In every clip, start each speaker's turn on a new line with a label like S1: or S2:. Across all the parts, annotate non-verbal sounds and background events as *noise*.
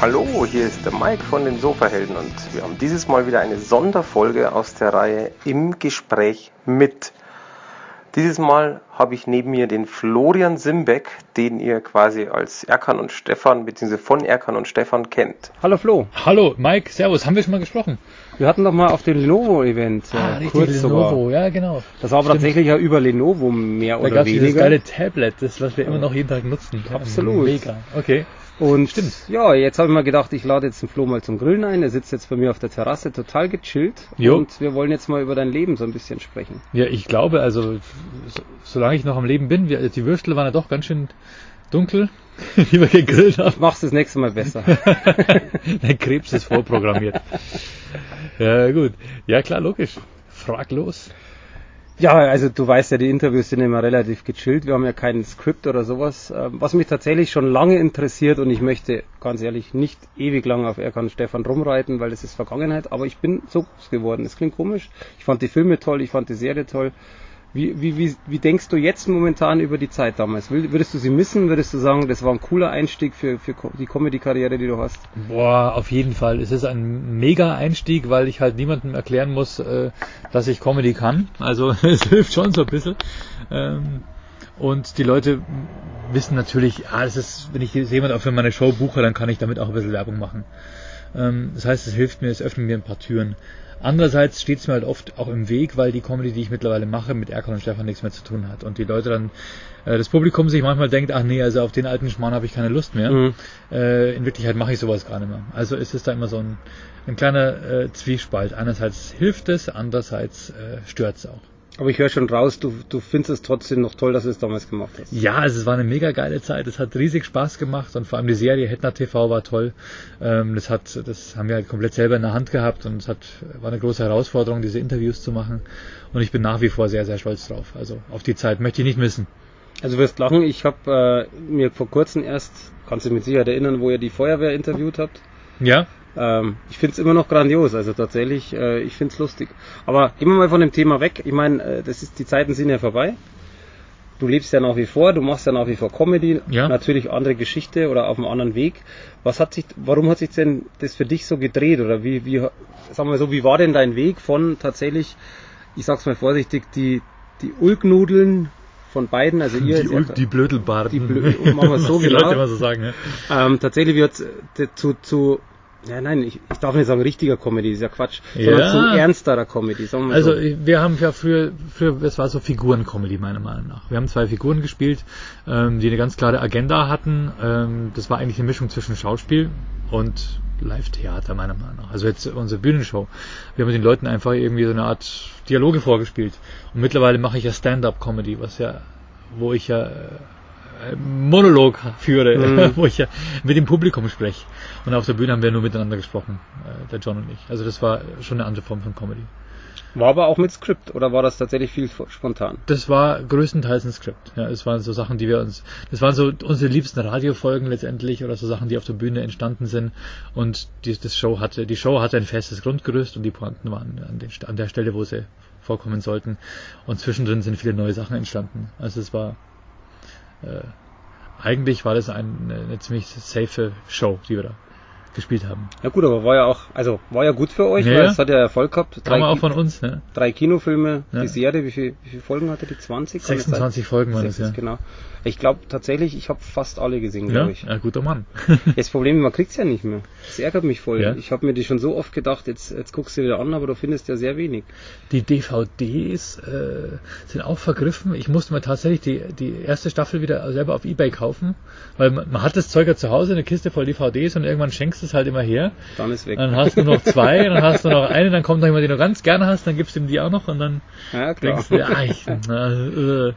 S1: Hallo, hier ist der Mike von den Sofahelden und wir haben dieses Mal wieder eine Sonderfolge aus der Reihe Im Gespräch mit. Dieses Mal habe ich neben mir den Florian Simbeck, den ihr quasi als Erkan und Stefan bzw. von Erkan und Stefan kennt.
S2: Hallo Flo.
S3: Hallo Mike, Servus, haben wir schon mal gesprochen?
S2: Wir hatten doch mal auf dem Lenovo-Event äh,
S3: Ah, richtig,
S2: kurz
S3: Lenovo,
S2: sogar.
S3: ja genau.
S2: Das war aber
S3: Stimmt.
S2: tatsächlich ja über Lenovo mehr
S3: Da
S2: oder
S3: gab es dieses
S2: weniger.
S3: geile Tablet, das was wir immer noch jeden Tag nutzen.
S2: Absolut.
S3: Mega. Okay.
S2: Und
S3: Stimmt.
S2: ja, jetzt habe ich mal gedacht, ich lade jetzt den Flo mal zum Grillen ein. Er sitzt jetzt bei mir auf der Terrasse, total gechillt.
S3: Jo.
S2: Und wir wollen jetzt mal über dein Leben so ein bisschen sprechen.
S3: Ja, ich glaube, also so, solange ich noch am Leben bin, wir, die Würstel waren ja doch ganz schön dunkel, *laughs* die wir gegrillt haben.
S2: Mach's das nächste Mal besser. *laughs*
S3: Der Krebs ist vorprogrammiert. ja, gut. Ja, klar, logisch. Frag los.
S2: Ja, also du weißt ja, die Interviews sind immer relativ gechillt. Wir haben ja kein Skript oder sowas. Ähm, Was mich tatsächlich schon lange interessiert und ich möchte ganz ehrlich nicht ewig lang auf Erkan Stefan rumreiten, weil das ist Vergangenheit, aber ich bin so geworden. Das klingt komisch. Ich fand die Filme toll, ich fand die Serie toll. Wie, wie, wie, wie denkst du jetzt momentan über die Zeit damals? Würdest du sie missen? Würdest du sagen, das war ein cooler Einstieg für, für die Comedy-Karriere, die du hast?
S3: Boah, auf jeden Fall. Es ist ein mega Einstieg, weil ich halt niemandem erklären muss, äh, dass ich Comedy kann. Also *laughs* es hilft schon so ein bisschen. Ähm, und die Leute wissen natürlich, ah, das ist, wenn ich jemand auch für meine Show buche, dann kann ich damit auch ein bisschen Werbung machen. Ähm, das heißt, es hilft mir, es öffnet mir ein paar Türen. Andererseits steht es mir halt oft auch im Weg, weil die Comedy, die ich mittlerweile mache, mit Erkan und Stefan nichts mehr zu tun hat. Und die Leute dann, äh, das Publikum sich manchmal denkt, ach nee, also auf den alten Schmarrn habe ich keine Lust mehr.
S2: Mhm.
S3: Äh, in Wirklichkeit mache ich sowas gar nicht mehr. Also ist es da immer so ein, ein kleiner äh, Zwiespalt. Einerseits hilft es, andererseits äh, stört es auch.
S2: Aber ich höre schon raus, du, du findest es trotzdem noch toll, dass du es damals gemacht hast.
S3: Ja, also es war eine mega geile Zeit. Es hat riesig Spaß gemacht und vor allem die Serie Hetner TV war toll. Ähm, das hat, das haben wir halt komplett selber in der Hand gehabt und es hat, war eine große Herausforderung, diese Interviews zu machen. Und ich bin nach wie vor sehr, sehr stolz drauf. Also auf die Zeit möchte ich nicht missen.
S2: Also wirst lachen, ich habe äh, mir vor kurzem erst, kannst du dich mit Sicherheit erinnern, wo ihr die Feuerwehr interviewt habt.
S3: Ja?
S2: Ähm, ich finde es immer noch grandios, also tatsächlich, äh, ich finde es lustig. Aber gehen wir mal von dem Thema weg. Ich meine, äh, das ist, die Zeiten sind ja vorbei. Du lebst ja nach wie vor, du machst ja nach wie vor Comedy,
S3: Ja.
S2: natürlich andere Geschichte oder auf einem anderen Weg. Was hat sich, warum hat sich denn das für dich so gedreht oder wie, wie, sagen wir so, wie war denn dein Weg von tatsächlich, ich sag's mal vorsichtig, die, die Ulknudeln von beiden, also *laughs* ihr,
S3: Die, Ul- die Blödelbarden.
S2: Die Blö- machen wir so, *laughs* genau.
S3: Leute immer so sagen, ja.
S2: ähm, tatsächlich wird zu, zu, ja nein, ich, ich darf nicht sagen richtiger Comedy, ist ja Quatsch,
S3: Ja.
S2: sondern zu ernsterer Comedy, sagen wir
S3: Also
S2: so.
S3: wir haben ja früher, früher, es war so Figuren-Comedy meiner Meinung nach. Wir haben zwei Figuren gespielt, ähm, die eine ganz klare Agenda hatten. Ähm, das war eigentlich eine Mischung zwischen Schauspiel und Live-Theater meiner Meinung nach. Also jetzt unsere Bühnenshow. Wir haben den Leuten einfach irgendwie so eine Art Dialoge vorgespielt. Und mittlerweile mache ich ja Stand-up-Comedy, was ja, wo ich ja äh, Monolog führe,
S2: Mhm. *laughs*
S3: wo ich ja mit dem Publikum spreche. Und auf der Bühne haben wir nur miteinander gesprochen, äh, der John und ich. Also das war schon eine andere Form von Comedy.
S2: War aber auch mit Skript oder war das tatsächlich viel spontan?
S3: Das war größtenteils ein Skript. Ja, es waren so Sachen, die wir uns, das waren so unsere liebsten Radiofolgen letztendlich oder so Sachen, die auf der Bühne entstanden sind. Und die, das Show hatte, die Show hatte ein festes Grundgerüst und die Pointen waren an, den, an der Stelle, wo sie vorkommen sollten. Und zwischendrin sind viele neue Sachen entstanden. Also es war, eigentlich war das ein, eine, eine ziemlich safe Show, die wir da gespielt haben.
S2: Ja gut, aber war ja auch, also war ja gut für euch,
S3: Ja,
S2: weil es hat ja Erfolg gehabt.
S3: Kam auch von uns, ne?
S2: drei Kinofilme,
S3: Ja.
S2: die Serie, wie, viel, wie viele Folgen hatte die? 20? Kann das sein?
S3: 26 Folgen waren das,
S2: 60,
S3: ja.
S2: genau. Ich glaube tatsächlich, ich habe fast alle gesehen,
S3: Ja,
S2: glaube ich.
S3: ja, guter Mann. *laughs*
S2: Das Problem, man kriegt's ja nicht mehr. Das ärgert mich voll.
S3: Ja.
S2: Ich habe mir die schon so oft gedacht, jetzt, jetzt guckst du wieder an, aber du findest ja sehr wenig.
S3: Die DVDs äh, sind auch vergriffen. Ich musste mir tatsächlich die, die erste Staffel wieder selber auf Ebay kaufen, weil man, man hat das Zeug ja zu Hause, eine Kiste voll DVDs und irgendwann schenkst du es halt immer her.
S2: Dann ist weg.
S3: Dann hast du noch zwei, dann hast du noch eine, dann kommt noch jemand, den du ganz gerne hast, dann gibst du ihm die auch noch und dann
S2: Ja,
S3: denkst du, dir, ah, ich, na, äh.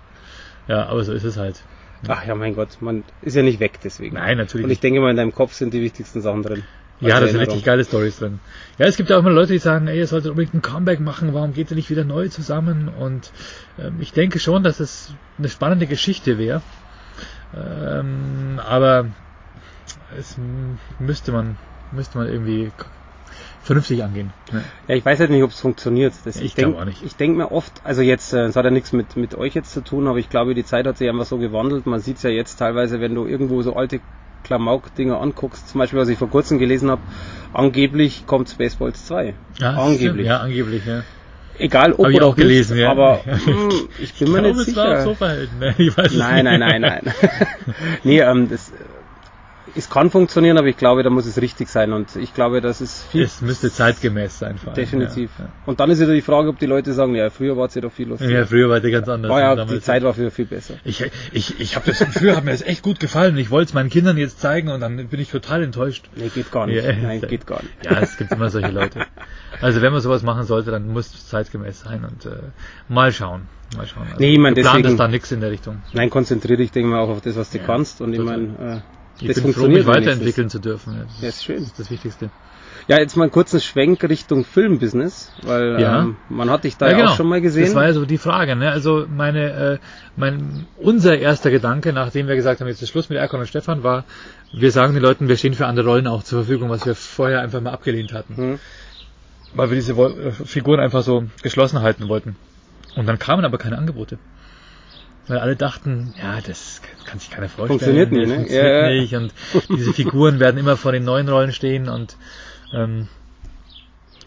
S3: ja, aber so ist es halt.
S2: Ach ja, mein Gott, man ist ja nicht weg deswegen.
S3: Nein, natürlich
S2: Und ich
S3: nicht.
S2: denke mal, in deinem Kopf sind die wichtigsten Sachen drin.
S3: Ja,
S2: Als
S3: da sind richtig geile Stories drin. Ja, es gibt ja auch immer Leute, die sagen, ey, ihr solltet unbedingt ein Comeback machen, warum geht ihr nicht wieder neu zusammen? Und ähm, ich denke schon, dass es eine spannende Geschichte wäre. Ähm, aber es müsste man, müsste man irgendwie vernünftig angehen. Ne?
S2: Ja, ich weiß halt nicht, ob es funktioniert. Das,
S3: Ich
S2: denk-
S3: glaub auch nicht.
S2: Ich denke mir oft, also jetzt, äh, es hat ja nichts mit, mit euch jetzt zu tun, aber ich glaube, die Zeit hat sich einfach so gewandelt. Man sieht es ja jetzt teilweise, wenn du irgendwo so alte Klamauk-Dinger anguckst, zum Beispiel, was ich vor kurzem gelesen habe, angeblich kommt Spaceballs 2.
S3: Ja,
S2: angeblich.
S3: Ja, angeblich, ja.
S2: Egal, ob
S3: Hab ich
S2: oder
S3: auch gelesen,
S2: nicht,
S3: ja.
S2: aber *laughs* hm, ich bin mir
S3: glaube,
S2: nicht
S3: es war auch
S2: sicher.
S3: so verhalten. Ne? Ich weiß
S2: Nein,
S3: nicht.
S2: nein, nein, nein. *laughs* nee, ähm, das, es kann funktionieren, aber ich glaube, da muss es richtig sein und ich glaube, das ist viel
S3: Es müsste zeitgemäß sein, vor allem.
S2: definitiv.
S3: Ja,
S2: Und dann ist wieder die Frage, ob die Leute sagen, ja, früher war es ja doch viel
S3: ja.
S2: lustiger.
S3: ja, früher war die ganz anders.
S2: oh ja, die Zeit war früher viel besser.
S3: Ich, ich, ich habe das früher hat mir das echt gut gefallen. Ich wollte es meinen Kindern jetzt zeigen und dann bin ich total enttäuscht.
S2: Nee, geht gar nicht.
S3: Ja,
S2: Nein,
S3: ja.
S2: geht gar nicht.
S3: Ja, es gibt immer solche Leute. Also wenn man sowas machen sollte, dann muss es zeitgemäß sein und äh, mal schauen. Mal schauen. Also,
S2: Nee, ich mein,
S3: geplant
S2: deswegen-
S3: ist da nichts in der Richtung.
S2: Nein, konzentriere dich, denke mal, auch auf das, was du
S3: Ja,
S2: kannst. Und ich
S3: total.
S2: meine, äh,
S3: Ich
S2: das
S3: bin froh, mich
S2: funktioniert
S3: weiterentwickeln zu dürfen. Ja, das,
S2: Ja, ist schön.
S3: das ist das Wichtigste.
S2: Ja, jetzt mal einen kurzen Schwenk Richtung Filmbusiness, weil
S3: Ja.
S2: ähm, man hat dich da ja, auch schon mal gesehen.
S3: genau. Das war ja so die Frage. Ne? Also meine, äh, mein, unser erster Gedanke, nachdem wir gesagt haben, jetzt ist Schluss mit Erkon und Stefan, war, wir sagen den Leuten, wir stehen für andere Rollen auch zur Verfügung, was wir vorher einfach mal abgelehnt hatten.
S2: Hm.
S3: Weil wir diese äh, Figuren einfach so geschlossen halten wollten. Und dann kamen aber keine Angebote. Weil alle dachten, ja, das kann sich keiner vorstellen.
S2: Funktioniert nicht,
S3: das
S2: ne?
S3: Funktioniert
S2: Ja, ja.
S3: nicht. Und diese Figuren werden immer vor den neuen Rollen stehen und ähm,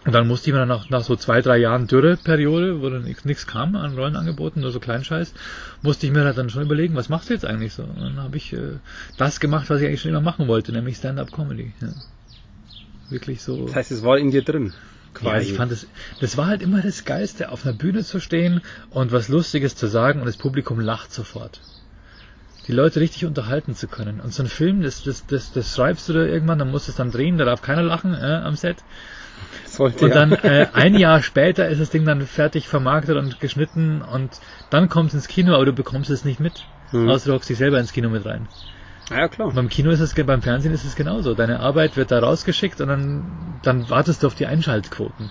S3: und dann musste ich mir dann nach, nach so zwei, drei Jahren Dürreperiode, wo dann nichts kam an Rollenangeboten, nur so Kleinscheiß, musste ich mir dann schon überlegen, was machst du jetzt eigentlich so? Und dann habe ich äh, das gemacht, was ich eigentlich schon immer machen wollte, nämlich Stand-Up-Comedy. Ja. Wirklich so.
S2: Das heißt, es war in dir drin.
S3: Ja,
S2: Quasi.
S3: ich fand es, das war halt immer das Geilste, auf einer Bühne zu stehen und was Lustiges zu sagen und das Publikum lacht sofort. Die Leute richtig unterhalten zu können. Und so ein Film, das, das, das, das schreibst du da irgendwann, dann musst du es dann drehen, da darf keiner lachen äh, am Set.
S2: Sollte
S3: Und
S2: ja.
S3: dann äh, *laughs* ein Jahr später ist das Ding dann fertig vermarktet und geschnitten und dann kommt es ins Kino, aber du bekommst es nicht mit.
S2: Mhm.
S3: Außer du hockst dich selber ins Kino mit rein.
S2: Ja, klar.
S3: Und beim Kino ist es, beim Fernsehen ist es genauso. Deine Arbeit wird da rausgeschickt und dann, dann wartest du auf die Einschaltquoten.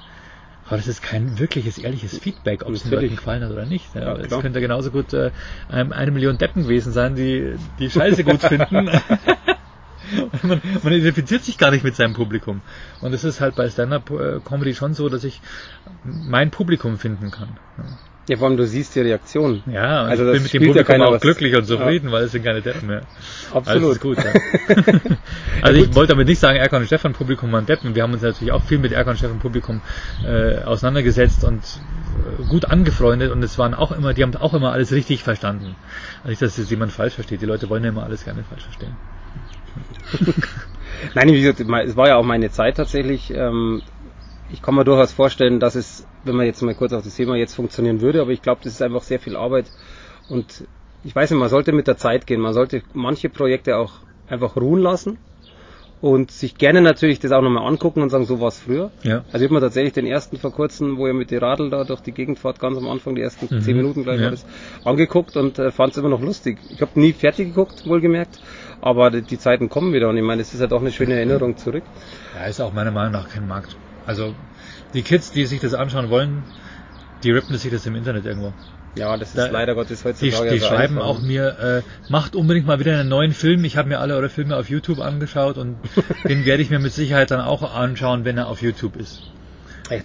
S3: Aber das ist kein wirkliches, ehrliches Feedback, ob es den. Leuten gefallen hat oder nicht. Ja,
S2: Ja,
S3: es könnte genauso gut äh, ein- eine Million Deppen gewesen sein, die die Scheiße gut finden. *laughs* man, man identifiziert sich gar nicht mit seinem Publikum. Und es ist halt bei Stand-Up-Comedy schon so, dass ich mein Publikum finden kann.
S2: Ja, vor allem du siehst die Reaktion.
S3: Ja,
S2: Also
S3: ich bin mit dem
S2: ja
S3: Publikum
S2: keiner
S3: auch
S2: was.
S3: glücklich und zufrieden, weil es sind keine Deppen mehr. Alles
S2: Absolut.
S3: ist gut. Ja. *laughs* also ich wollte damit nicht sagen, Erkan und Stefan Publikum waren Deppen. Wir haben uns natürlich auch viel mit Erkan und Stefan Publikum äh, auseinandergesetzt und äh, gut angefreundet und es waren auch immer, die haben auch immer alles richtig verstanden. Also nicht, dass jetzt jemand falsch versteht. Die Leute wollen ja immer alles gerne falsch verstehen. *laughs*
S2: Nein, wie gesagt, es war ja auch meine Zeit tatsächlich. Ähm, ich kann mir durchaus vorstellen, dass es, wenn man jetzt mal kurz auf das Thema jetzt funktionieren würde, aber ich glaube, das ist einfach sehr viel Arbeit und ich weiß nicht, man sollte mit der Zeit gehen. Man sollte manche Projekte auch einfach ruhen lassen und sich gerne natürlich das auch nochmal angucken und sagen, so war es früher.
S3: Ja.
S2: Also ich habe mir tatsächlich den ersten vor kurzem, wo ihr mit den Radl da durch die Gegend fahrt, ganz am Anfang, die ersten
S3: Mhm.
S2: zehn Minuten gleich
S3: Ja.
S2: das, angeguckt und äh, fand es immer noch lustig. Ich habe nie fertig geguckt, wohlgemerkt, aber die, die Zeiten kommen wieder und ich meine, es ist halt auch eine schöne Erinnerung zurück.
S3: Ja, ist auch meiner Meinung nach kein Markt. Also die Kids, die sich das anschauen wollen, die rippen sich das im Internet irgendwo.
S2: Ja, das ist
S3: Da-
S2: leider Gottes
S3: Die,
S2: heutzutage
S3: die
S2: so
S3: schreiben
S2: einfach.
S3: auch mir, äh, macht unbedingt mal wieder einen neuen Film. Ich habe mir alle eure Filme auf YouTube angeschaut und *laughs* den werde ich mir mit Sicherheit dann auch anschauen, wenn er auf YouTube ist.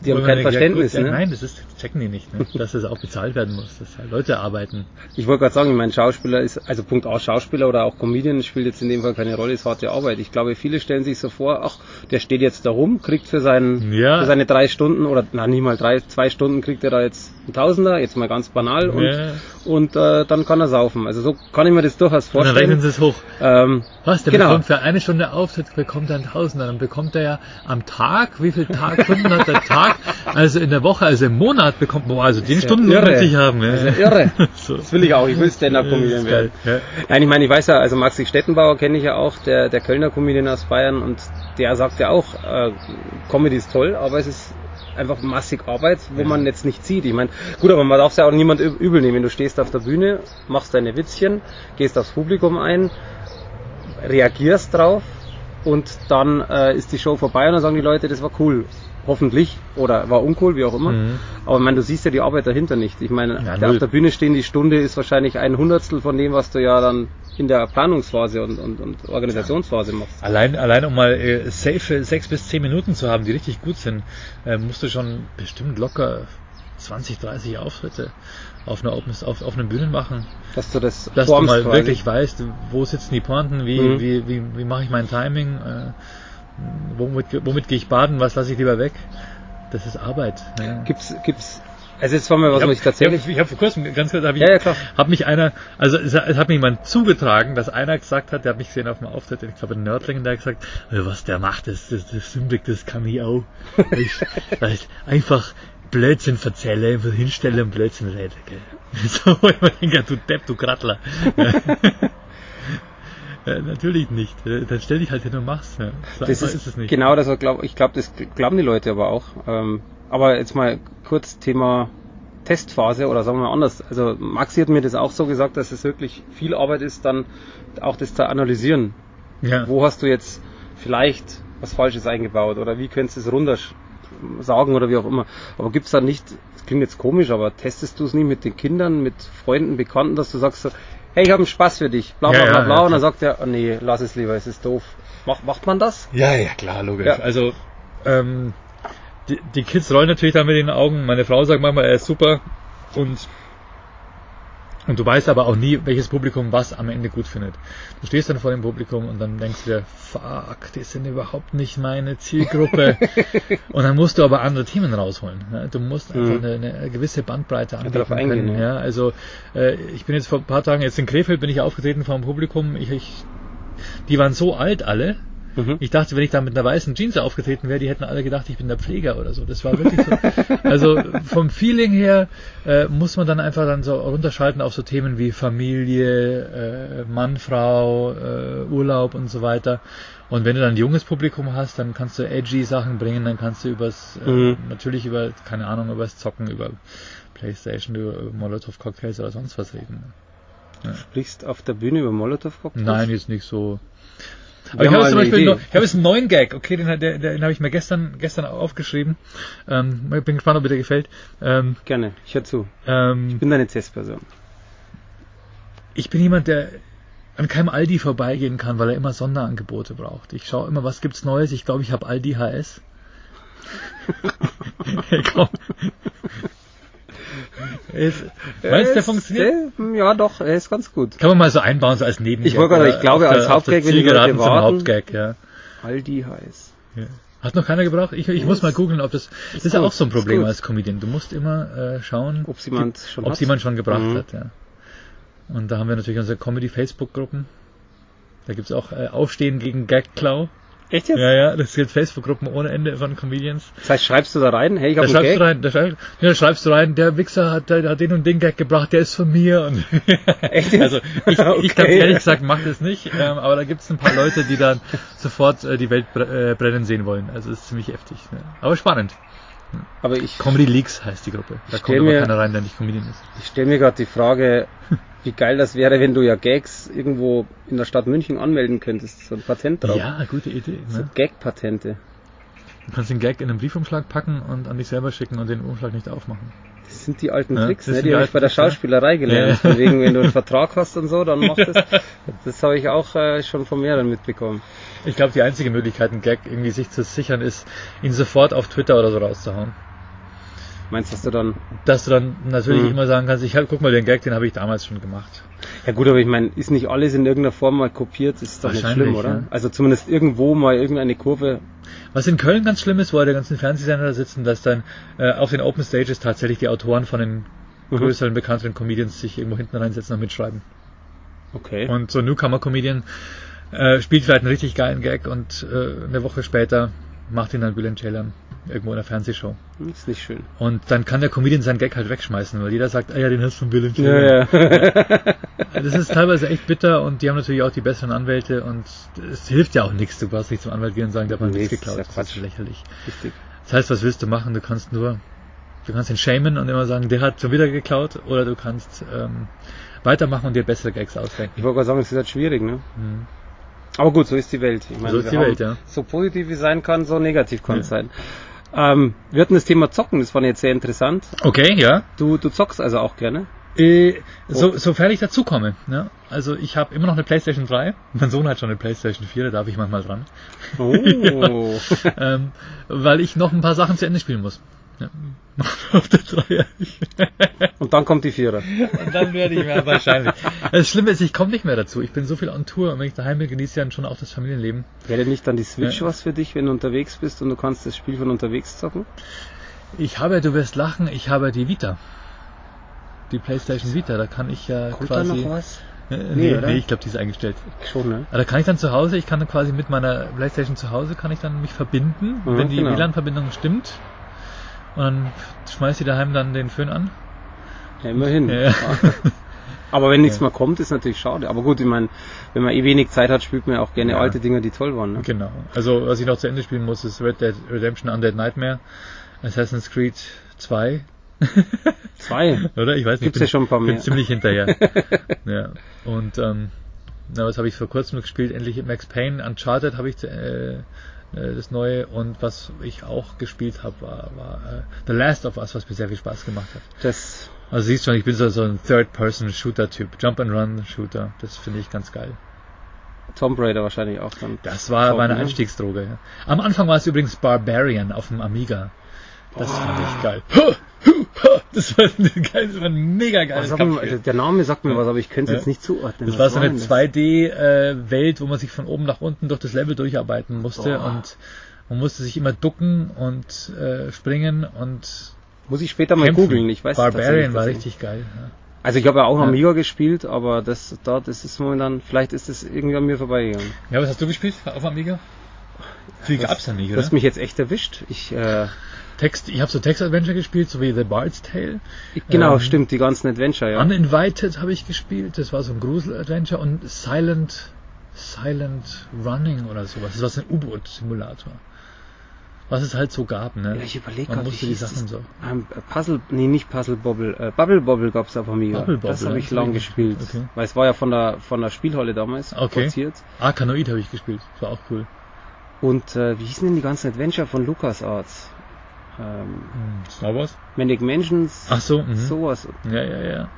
S2: Die haben kein Verständnis,
S3: gut, ja,
S2: ne?
S3: Nein, das ist, checken die nicht, ne? *laughs* dass es auch bezahlt werden muss, dass halt Leute arbeiten.
S2: Ich wollte gerade sagen, ich meine, Schauspieler ist, also Punkt A, Schauspieler oder auch Comedian spielt jetzt in dem Fall keine Rolle, ist harte Arbeit. Ich glaube, viele stellen sich so vor, ach, der steht jetzt da rum, kriegt für, seinen,
S3: Ja.
S2: für seine drei Stunden oder, na, nicht mal drei, zwei Stunden kriegt er da jetzt einen Tausender, jetzt mal ganz banal und,
S3: Ja.
S2: und äh, dann kann er saufen. Also so kann ich mir das durchaus
S3: Und dann rechnen
S2: vorstellen.
S3: sie es hoch.
S2: Ähm,
S3: Was, der
S2: Genau.
S3: bekommt für eine Stunde Auftritt, bekommt er einen Tausender. Dann bekommt er ja am Tag, wie viele Tagstunden hat der *laughs* Tag? Also in der Woche, also im Monat bekommt man, also den
S2: ja
S3: Stunden
S2: irre.
S3: muss ich haben. Ja.
S2: Das ja irre. *laughs*
S3: So.
S2: Das will ich auch, ich will Stand-Up-Comedian werden.
S3: geil,
S2: Nein, ich meine, ich weiß ja, also Maxi Stettenbauer kenne ich ja auch, der, der Kölner Comedian aus Bayern und der sagt ja auch, äh, Comedy ist toll, aber es ist einfach massig Arbeit, wo man jetzt nicht sieht. Ich meine, gut, aber man darf es ja auch niemand üb- übel nehmen. Du stehst auf der Bühne, machst deine Witzchen, gehst aufs Publikum ein, reagierst drauf und dann äh, ist die Show vorbei und dann sagen die Leute, das war cool. Hoffentlich. Oder war uncool, wie auch immer.
S3: Mhm.
S2: Aber ich meine, du siehst ja die Arbeit dahinter nicht. Ich meine,
S3: Ja,
S2: der auf der Bühne stehen, die Stunde ist wahrscheinlich ein Hundertstel von dem, was du ja dann in der Planungsphase und, und, und Organisationsphase machst.
S3: Allein, allein um mal äh, safe sechs bis zehn Minuten zu haben, die richtig gut sind, äh, musst du schon bestimmt locker 20, 30 Auftritte auf einer Open, auf, auf einer Bühne machen.
S2: Dass du das
S3: Dass du mal
S2: quasi.
S3: wirklich weißt, wo sitzen die Pointen, wie,
S2: Mhm.
S3: wie, wie, wie mache ich mein Timing, äh, womit, womit gehe ich baden, was lasse ich lieber weg. Das ist Arbeit. Ja.
S2: Gibt's, gibt's, also jetzt wollen wir, was
S3: ich
S2: muss ich
S3: hab-
S2: tatsächlich,
S3: Ich habe ich hab vor kurzem, ganz kurz, habe ich,
S2: Ja, ja, klar.
S3: hat mich einer, also es, hat- mir jemand zugetragen, dass einer gesagt hat, der hat mich gesehen auf dem Auftritt, ich glaube in Nördlingen, der hat gesagt, "Äh, was der macht, das, das, das Symbic, das kann ich auch. *laughs* Ich, das ist einfach Blödsinn verzähle, hinstelle und Blödsinn rede. Gell. *laughs* So, ich denke, du Depp, du Krattler. *laughs* Ja, natürlich nicht. Äh, Dann stell dich halt hin und mach's. Ja. So
S2: das
S3: einfach
S2: ist,
S3: es nicht.
S2: genau das, glaub, ich glaube, das glauben die Leute aber auch. Ähm, aber jetzt mal kurz Thema Testphase oder sagen wir mal anders. Also Maxi hat mir das auch so gesagt, dass es wirklich viel Arbeit ist, dann auch das zu analysieren.
S3: Ja.
S2: Wo hast du jetzt vielleicht was Falsches eingebaut oder wie könntest du es runter sagen oder wie auch immer. Aber gibt's da nicht, das klingt jetzt komisch, aber testest du es nie mit den Kindern, mit Freunden, Bekannten, dass du sagst so, hey, ich habe einen Spaß für dich, bla bla
S3: Ja,
S2: bla bla,
S3: ja,
S2: und dann sagt er, oh, nee, lass es lieber, es ist doof. Macht, macht man das?
S3: Ja, ja, klar, logisch.
S2: Ja.
S3: Also, ähm, die, die Kids rollen natürlich da mit den Augen. Meine Frau sagt manchmal, er ist super. Und, und du weißt aber auch nie, welches Publikum was am Ende gut findet. Du stehst dann vor dem Publikum und dann denkst du dir, fuck, die sind überhaupt nicht meine Zielgruppe. *laughs* und dann musst du aber andere Themen rausholen. Ne? Du musst einfach
S2: Mhm.
S3: eine, eine gewisse Bandbreite anbieten können.
S2: ja.
S3: Ja, also äh, ich bin jetzt vor ein paar Tagen jetzt in Krefeld bin ich aufgetreten vor dem Publikum. Ich, ich, die waren so alt alle,
S2: Mhm.
S3: ich dachte, wenn ich da mit einer weißen Jeans aufgetreten wäre, die hätten alle gedacht, ich bin der Pfleger oder so. Das war wirklich so. *laughs* Also vom Feeling her äh, muss man dann einfach dann so runterschalten auf so Themen wie Familie, äh, Mann, Frau, äh, Urlaub und so weiter. Und wenn du dann ein junges Publikum hast, dann kannst du edgy Sachen bringen, dann kannst du übers, äh,
S2: Mhm.
S3: natürlich über, keine Ahnung, übers Zocken, über Playstation, über Molotov-Cocktails oder sonst was reden.
S2: Sprichst auf der Bühne über Molotow-Cocktails?
S3: Nein, jetzt nicht so. Aber ich habe zum Beispiel noch, ich habe jetzt einen neuen Gag, okay, den, den, den habe ich mir gestern, gestern aufgeschrieben. Ähm, ich bin gespannt, ob dir der gefällt. Ähm,
S2: Gerne, ich höre zu.
S3: ähm,
S2: Ich bin deine Testperson.
S3: ich bin jemand, der an keinem Aldi vorbeigehen kann, weil er immer Sonderangebote braucht. Ich schaue immer, was gibt's Neues. Ich glaube, ich habe Aldi HS. *laughs* *laughs* hey, komm. Ist, meinst du, der funktioniert?
S2: äh, Ja, doch, er ist ganz gut.
S3: Kann man mal so einbauen, so als Nebengag.
S2: Ich wollte gerade ich glaube, als
S3: der- der
S2: Hauptgag, wenn die Leute
S3: zum
S2: warten.
S3: Hauptgag, ja.
S2: Aldi heiß.
S3: Ja. Hat noch keiner gebraucht? Ich, ich muss mal googeln, ob das. Das ist ja auch so ein
S2: ist
S3: Problem als Comedian. Du musst immer äh, schauen,
S2: Ob jemand schon
S3: ob
S2: hat.
S3: jemand schon gebracht
S2: Mhm.
S3: hat. Ja. Und da haben wir natürlich unsere Comedy-Facebook-Gruppen. Da gibt's auch äh, Aufstehen gegen Gag-Klau.
S2: Echt jetzt?
S3: Ja, ja, das gibt Facebook-Gruppen ohne Ende von Comedians.
S2: Das heißt, schreibst du da rein, hey, ich
S3: Da
S2: habe einen
S3: schreibst,
S2: Gag.
S3: du rein, da, schreibst, ja, da schreibst du rein, der Wichser hat, der, hat den und den Gag gebracht, der ist von mir. Und *laughs*
S2: Echt jetzt?
S3: Also ich, *laughs*
S2: Okay.
S3: ich glaube ehrlich gesagt, mach das nicht, ähm, aber da gibt es ein paar Leute, die dann sofort äh, die Welt bre äh, brennen sehen wollen. Also es ist ziemlich heftig. Ne? Aber spannend.
S2: Aber ich,
S3: Comedy Leaks heißt die Gruppe. Da kommt aber
S2: mir-
S3: keiner rein, der nicht Comedian ist.
S2: ich stelle mir gerade die Frage, *laughs* wie geil das wäre, wenn du ja Gags irgendwo in der Stadt München anmelden könntest. So ein Patent drauf.
S3: Ja, gute Idee.
S2: So
S3: Ne?
S2: Gag-Patente.
S3: Du kannst den Gag in einen Briefumschlag packen und an dich selber schicken und den Umschlag nicht aufmachen.
S2: Das sind die alten
S3: Ja,
S2: Tricks, ne? die habe ich bei der. Schauspielerei gelernt.
S3: Ja.
S2: Von wegen, wenn du einen Vertrag hast und so, dann mach das. *laughs* Das habe ich auch äh, schon von mehreren mitbekommen.
S3: Ich glaube, die einzige Möglichkeit, einen Gag irgendwie sich zu sichern, ist, ihn sofort auf Twitter oder so rauszuhauen.
S2: Meinst du, dass du dann...
S3: Dass du dann natürlich
S2: Mhm.
S3: immer sagen kannst, ich hab, guck mal, den Gag, den habe ich damals schon gemacht.
S2: Ja gut, aber ich meine, ist nicht alles in irgendeiner Form mal kopiert, ist doch nicht schlimm, oder?
S3: ja.
S2: Also zumindest irgendwo mal irgendeine Kurve.
S3: Was in Köln ganz schlimm ist, wo die ganzen Fernsehsender da sitzen, dass dann äh, auf den Open Stages tatsächlich die Autoren von den
S2: Mhm.
S3: größeren, bekannteren Comedians sich irgendwo hinten reinsetzen und mitschreiben.
S2: Okay.
S3: Und so ein Newcomer-Comedian äh, spielt vielleicht einen richtig geilen Gag und äh, eine Woche später macht ihn dann Bülent Ceylan irgendwo in einer Fernsehshow.
S2: ist nicht schön.
S3: Und dann kann der Comedian seinen Gag halt wegschmeißen, weil jeder sagt, ah ja, den hast du von Bülent
S2: Ja, ja.
S3: Das ist teilweise echt bitter und die haben natürlich auch die besseren Anwälte und es hilft ja auch nichts. Du brauchst nicht zum Anwalt gehen und sagen, der hat
S2: Nee,
S3: nichts
S2: das ist
S3: geklaut.
S2: ja
S3: Das
S2: Quatsch.
S3: ist lächerlich.
S2: Richtig.
S3: Das heißt, was willst du machen? Du kannst nur, du kannst ihn shamen und immer sagen, der hat schon wieder geklaut, oder du kannst ähm, weitermachen und dir bessere Gags ausdenken.
S2: Ich wollte gerade sagen, es ist halt schwierig, ne?
S3: Mhm.
S2: Aber gut, so ist die Welt. Ich meine,
S3: So ist die Welt, ja.
S2: So positiv wie sein kann, so negativ kann
S3: Ja.
S2: es sein. Ähm, wir hatten das Thema Zocken, das fand ich jetzt sehr interessant.
S3: Okay, ja.
S2: Du, du zockst also auch gerne.
S3: Äh, so, sofern ich dazukomme. Ne? Also ich habe immer noch eine Playstation 3. Mein Sohn hat schon eine Playstation 4, da darf ich manchmal dran.
S2: Oh. *laughs*
S3: ähm, weil ich noch ein paar Sachen zu Ende spielen muss. Ja. *laughs* auf der Dreier.
S2: Und dann kommt die Vierer.
S3: Und dann werde ich mehr wahrscheinlich. Das Schlimme ist, ich komme nicht mehr dazu. Ich bin so viel on Tour und wenn ich daheim bin, genieße ich dann schon auch das Familienleben.
S2: Wäre nicht dann die Switch
S3: Ja.
S2: was für dich, wenn du unterwegs bist und du kannst das Spiel von unterwegs zocken?
S3: Ich habe, du wirst lachen, ich habe die Vita. Die PlayStation Vita, da kann ich ja
S2: Kommt da
S3: quasi.
S2: noch was?
S3: Äh,
S2: Nee,
S3: nee, nee, ich glaube, die ist eingestellt.
S2: Schon, ne?
S3: Aber da kann ich dann zu Hause, ich kann dann quasi mit meiner Playstation zu Hause, kann ich dann mich verbinden,
S2: Mhm,
S3: wenn die
S2: genau.
S3: WLAN-Verbindung stimmt. Und dann schmeißt ich daheim dann den Föhn an.
S2: Ja, immerhin.
S3: Ja. *laughs*
S2: Aber wenn nichts
S3: Ja.
S2: mehr kommt, ist natürlich schade. Aber gut, ich meine, wenn man eh wenig Zeit hat, spielt man ja auch gerne
S3: Ja.
S2: alte Dinger, die toll waren. Ne?
S3: Genau. Also, was ich noch zu Ende spielen muss, ist Red Dead Redemption Undead Nightmare, Assassin's Creed 2,
S2: Zwei. *laughs*
S3: oder? Ich weiß nicht.
S2: Gibt's
S3: bin-
S2: ja schon ein paar
S3: bin
S2: mehr.
S3: ziemlich hinterher. *laughs* ja. Und, ähm, na, was habe ich vor kurzem gespielt? Endlich Max Payne, Uncharted habe ich zu- äh, das neue und was ich auch gespielt habe, war, war äh, The Last of Us, was mir sehr viel Spaß gemacht hat.
S2: Das,
S3: Also siehst schon, ich bin so, so ein Third-Person-Shooter-Typ, Jump-and-Run-Shooter, das finde ich ganz geil.
S2: Tomb Raider wahrscheinlich auch dann.
S3: Das war meine
S2: ne?
S3: Einstiegsdroge. Ja. Am Anfang war es übrigens Barbarian auf dem Amiga. Das fand ich geil. *laughs* Das war, geil, das war ein mega geiles
S2: mir,
S3: Kampfspiel.
S2: der Name sagt mir was, aber ich könnte es
S3: Ja.
S2: jetzt nicht zuordnen.
S3: Das war so eine
S2: denn das?
S3: 2D-Welt, wo man sich von oben nach unten durch das Level durcharbeiten musste
S2: Boah.
S3: und man musste sich immer ducken und äh, springen und
S2: Muss ich später mal
S3: kämpfen.
S2: googeln. Ich weiß
S3: Barbarian war richtig geil. Ja.
S2: Also ich habe ja auch
S3: Ja.
S2: Amiga gespielt, aber das da, das ist momentan, vielleicht ist es irgendwie an mir vorbeigegangen.
S3: ja, was hast du gespielt auf Amiga? Viel
S2: Das-
S3: gab's ja nicht,
S2: Du
S3: oder?
S2: hast mich jetzt echt erwischt. Ich, äh,
S3: Text, ich habe so Text-Adventure gespielt, so wie The Bard's Tale.
S2: genau,
S3: Ähm,
S2: stimmt, die ganzen Adventure, ja.
S3: Uninvited habe ich gespielt, das war so ein Grusel-Adventure und Silent, Silent Running oder sowas. Das war so ein U-Boot-Simulator. Was es halt so gab, ne?
S2: Ja, ich überlege
S3: Man
S2: gerade,
S3: musste die Sachen so.
S2: Ähm, Puzzle, nee, nicht Puzzle Bobble, äh, Bubble Bobble gab's auf Amiga.
S3: Bubble Bobble,
S2: das habe ich lang gespielt,
S3: okay.
S2: weil es war ja von der von der Spielhalle damals
S3: Okay.
S2: produziert.
S3: Arkanoid habe ich gespielt, das war auch cool.
S2: Und äh, wie hießen denn die ganzen Adventure von LucasArts? Ähm,
S3: Hm, Star Wars?
S2: Manic Mansions,
S3: Ach so, mhm.
S2: sowas.
S3: Ja, ja, ja.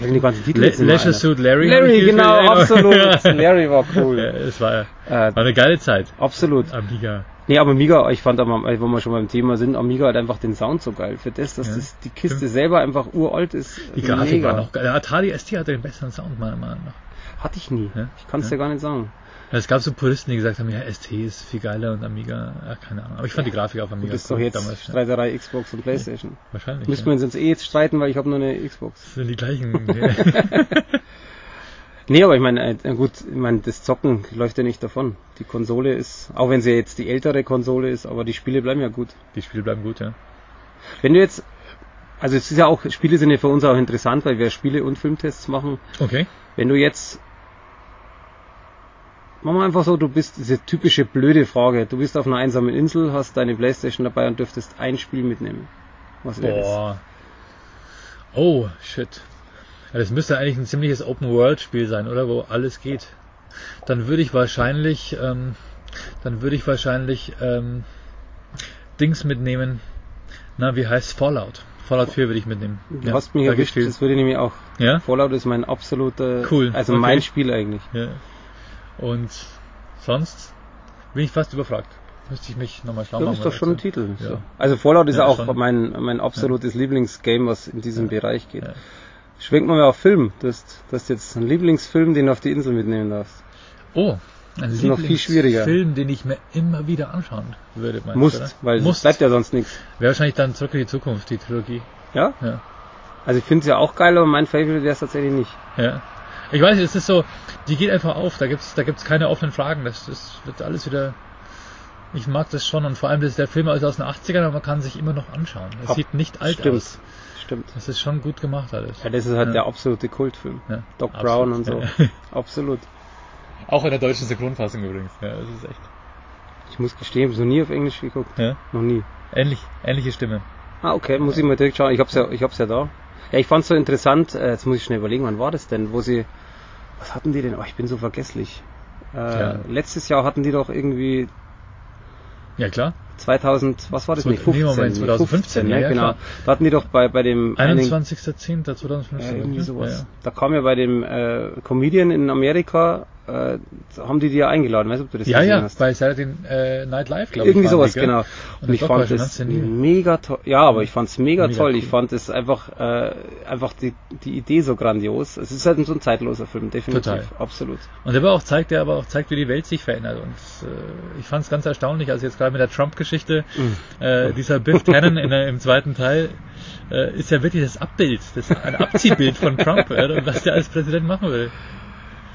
S2: Ich die ganzen Titel
S3: Le Leisure. Suit Larry.
S2: Larry, genau, *laughs*
S3: ja,
S2: absolut. Larry war
S3: Ja,
S2: cool.
S3: es war,
S2: Äh,
S3: war eine geile Zeit.
S2: absolut.
S3: Amiga.
S2: Nee, aber Amiga, ich fand, äh, wo wir schon beim Thema sind, Amiga hat einfach den Sound so geil. Für das, dass
S3: Ja.
S2: das, die Kiste selber einfach uralt ist.
S3: Die Grafik
S2: mega.
S3: war noch geil. Der Atari ST hatte den besseren Sound, meiner Meinung nach.
S2: Hatte ich nie.
S3: Ja?
S2: Ich kann es
S3: Ja.
S2: dir gar nicht sagen.
S3: Es gab so Puristen, die gesagt haben, ja, ST ist viel geiler und Amiga, ja, keine Ahnung. Aber ich fand die Grafik auf Amiga
S2: bist
S3: cool
S2: doch jetzt
S3: damals. Ja.
S2: Streiterei Xbox und Playstation.
S3: Wahrscheinlich.
S2: Müssen
S3: ja.
S2: wir uns jetzt eh jetzt streiten, weil ich habe nur eine Xbox.
S3: Das sind die gleichen. *laughs* ja.
S2: Nee, aber ich meine, äh, gut, ich meine, das Zocken läuft ja nicht davon. Die Konsole ist, auch wenn sie jetzt die ältere Konsole ist, aber die Spiele bleiben ja gut.
S3: die Spiele bleiben gut, ja.
S2: Wenn du jetzt, also es ist ja auch, Spiele sind ja für uns auch interessant, weil wir Spiele- und Filmtests machen.
S3: Okay.
S2: Wenn du jetzt, machen wir einfach so, du bist, diese typische blöde Frage, du bist auf einer einsamen Insel, hast deine Playstation dabei und dürftest ein Spiel mitnehmen. Was wäre das?
S3: Oh, shit. Ja, das müsste eigentlich ein ziemliches Open-World-Spiel sein, oder? Wo alles geht. Dann würde ich wahrscheinlich, ähm, dann würde ich wahrscheinlich ähm, Dings mitnehmen. Na, wie heißt Fallout? Fallout 4 würde ich mitnehmen.
S2: Du hast mich erwischt, das würde ich nämlich auch.
S3: Ja?
S2: Fallout ist mein absoluter,
S3: Cool,
S2: also
S3: okay.
S2: mein Spiel eigentlich.
S3: ja. Und sonst bin ich fast überfragt. Müsste ich mich nochmal schlau
S2: Das
S3: machen.
S2: ist doch schon ein. Titel.
S3: Ja.
S2: So. Also Fallout ist
S3: Ja,
S2: auch
S3: schon.
S2: mein, mein absolutes Lieblingsgame, was in diesem
S3: Ja.
S2: Bereich geht.
S3: Ja.
S2: Schwenkt mal auf Film. Du hast, du hast jetzt einen Lieblingsfilm, den du auf die Insel mitnehmen darfst.
S3: Oh, ein
S2: ist noch viel schwieriger.
S3: Film, den ich mir immer wieder anschauen würde. meinst du,
S2: Musst,
S3: oder?
S2: weil es bleibt ja sonst nichts.
S3: Wäre wahrscheinlich dann zurück in die Zukunft, die Trilogie.
S2: Ja?
S3: Ja.
S2: Also ich finde es ja auch geil, aber mein Favorite wäre es tatsächlich nicht.
S3: Ja. Ich weiß, es ist so, die geht einfach auf, da gibt's, da gibt's keine offenen Fragen, das, das wird alles wieder, ich mag das schon und vor allem, das ist der Film ist aus den 80ern, aber man kann sich immer noch anschauen. Es
S2: Ab-
S3: sieht nicht alt
S2: Stimmt.
S3: aus.
S2: Stimmt.
S3: Das ist schon gut gemacht alles.
S2: Ja, das ist halt
S3: Ja.
S2: der absolute Kultfilm.
S3: Ja,
S2: Doc
S3: absolut,
S2: Brown und so.
S3: ja. *laughs*
S2: Absolut.
S3: Auch in der deutschen Synchronfassung übrigens. Ja, das ist echt.
S2: Ich muss gestehen, ich habe noch nie auf Englisch geguckt.
S3: Ja.
S2: Noch nie.
S3: Ähnlich, ähnliche Stimme.
S2: Ah, okay, muss ich mal direkt schauen. Ich hab's ja, ich hab's ja da. Ja, ich fand's so interessant, äh, jetzt muss ich schnell überlegen, wann war das denn, wo sie, was hatten die denn? Oh, ich bin so vergesslich. Äh,
S3: Ja.
S2: Letztes Jahr hatten die doch irgendwie
S3: Ja klar.
S2: 2000, was war das? Nee, 15,
S3: nee, Moment,
S2: nee,
S3: 2015, ja, ja,
S2: genau.
S3: klar.
S2: Da hatten die doch bei, bei dem einen-
S3: 21.10.2015.
S2: Ja, irgendwie sowas.
S3: Ja, ja.
S2: Da kam ja bei dem äh, Comedian in Amerika äh, haben die die ja eingeladen. Weißt du, ob du das
S3: Ja,
S2: gesehen
S3: ja,
S2: hast?
S3: bei Saturday äh, Night Live, glaube ich.
S2: Irgendwie sowas,
S3: die,
S2: genau.
S3: Und
S2: Und ich fand es mega toll. Ja, aber ich fand es mega,
S3: Mega
S2: toll.
S3: cool.
S2: Ich fand es einfach, äh, einfach die, die Idee so grandios. Es ist halt so ein zeitloser Film, definitiv.
S3: Total.
S2: Absolut.
S3: Und der aber auch zeigt, der aber auch zeigt, wie die Welt sich verändert. Und äh, ich fand es ganz erstaunlich, also jetzt gerade mit der Trump-Geschichte,
S2: Mhm.
S3: äh, dieser Biff Tannen in im zweiten Teil äh, ist ja wirklich das Abbild, das ein Abziehbild von Trump und was der als Präsident machen will.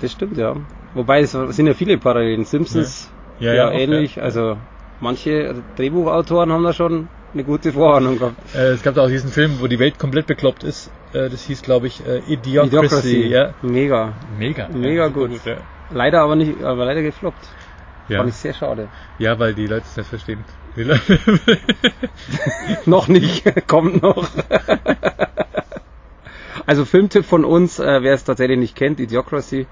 S2: Das stimmt, ja. Wobei es sind ja viele Parallelen. Simpsons
S3: Ja.
S2: ja,
S3: Ja,
S2: ähnlich.
S3: ja.
S2: Also manche Drehbuchautoren haben da schon eine gute Vorahnung gehabt.
S3: Äh, es gab da auch diesen Film, wo die Welt komplett bekloppt ist. Äh, das hieß, glaube ich, äh, Idiocracy.
S2: Idiocracy.
S3: Ja.
S2: Mega.
S3: Mega.
S2: Mega gut.
S3: ja.
S2: Leider aber nicht, aber leider gefloppt.
S3: Ja.
S2: Fand ich sehr schade.
S3: ja, weil die Leute es nicht verstehen. *laughs*
S2: Noch nicht, *laughs* kommt noch. Also Filmtipp von uns, äh, wer es tatsächlich nicht kennt, Idiocracy.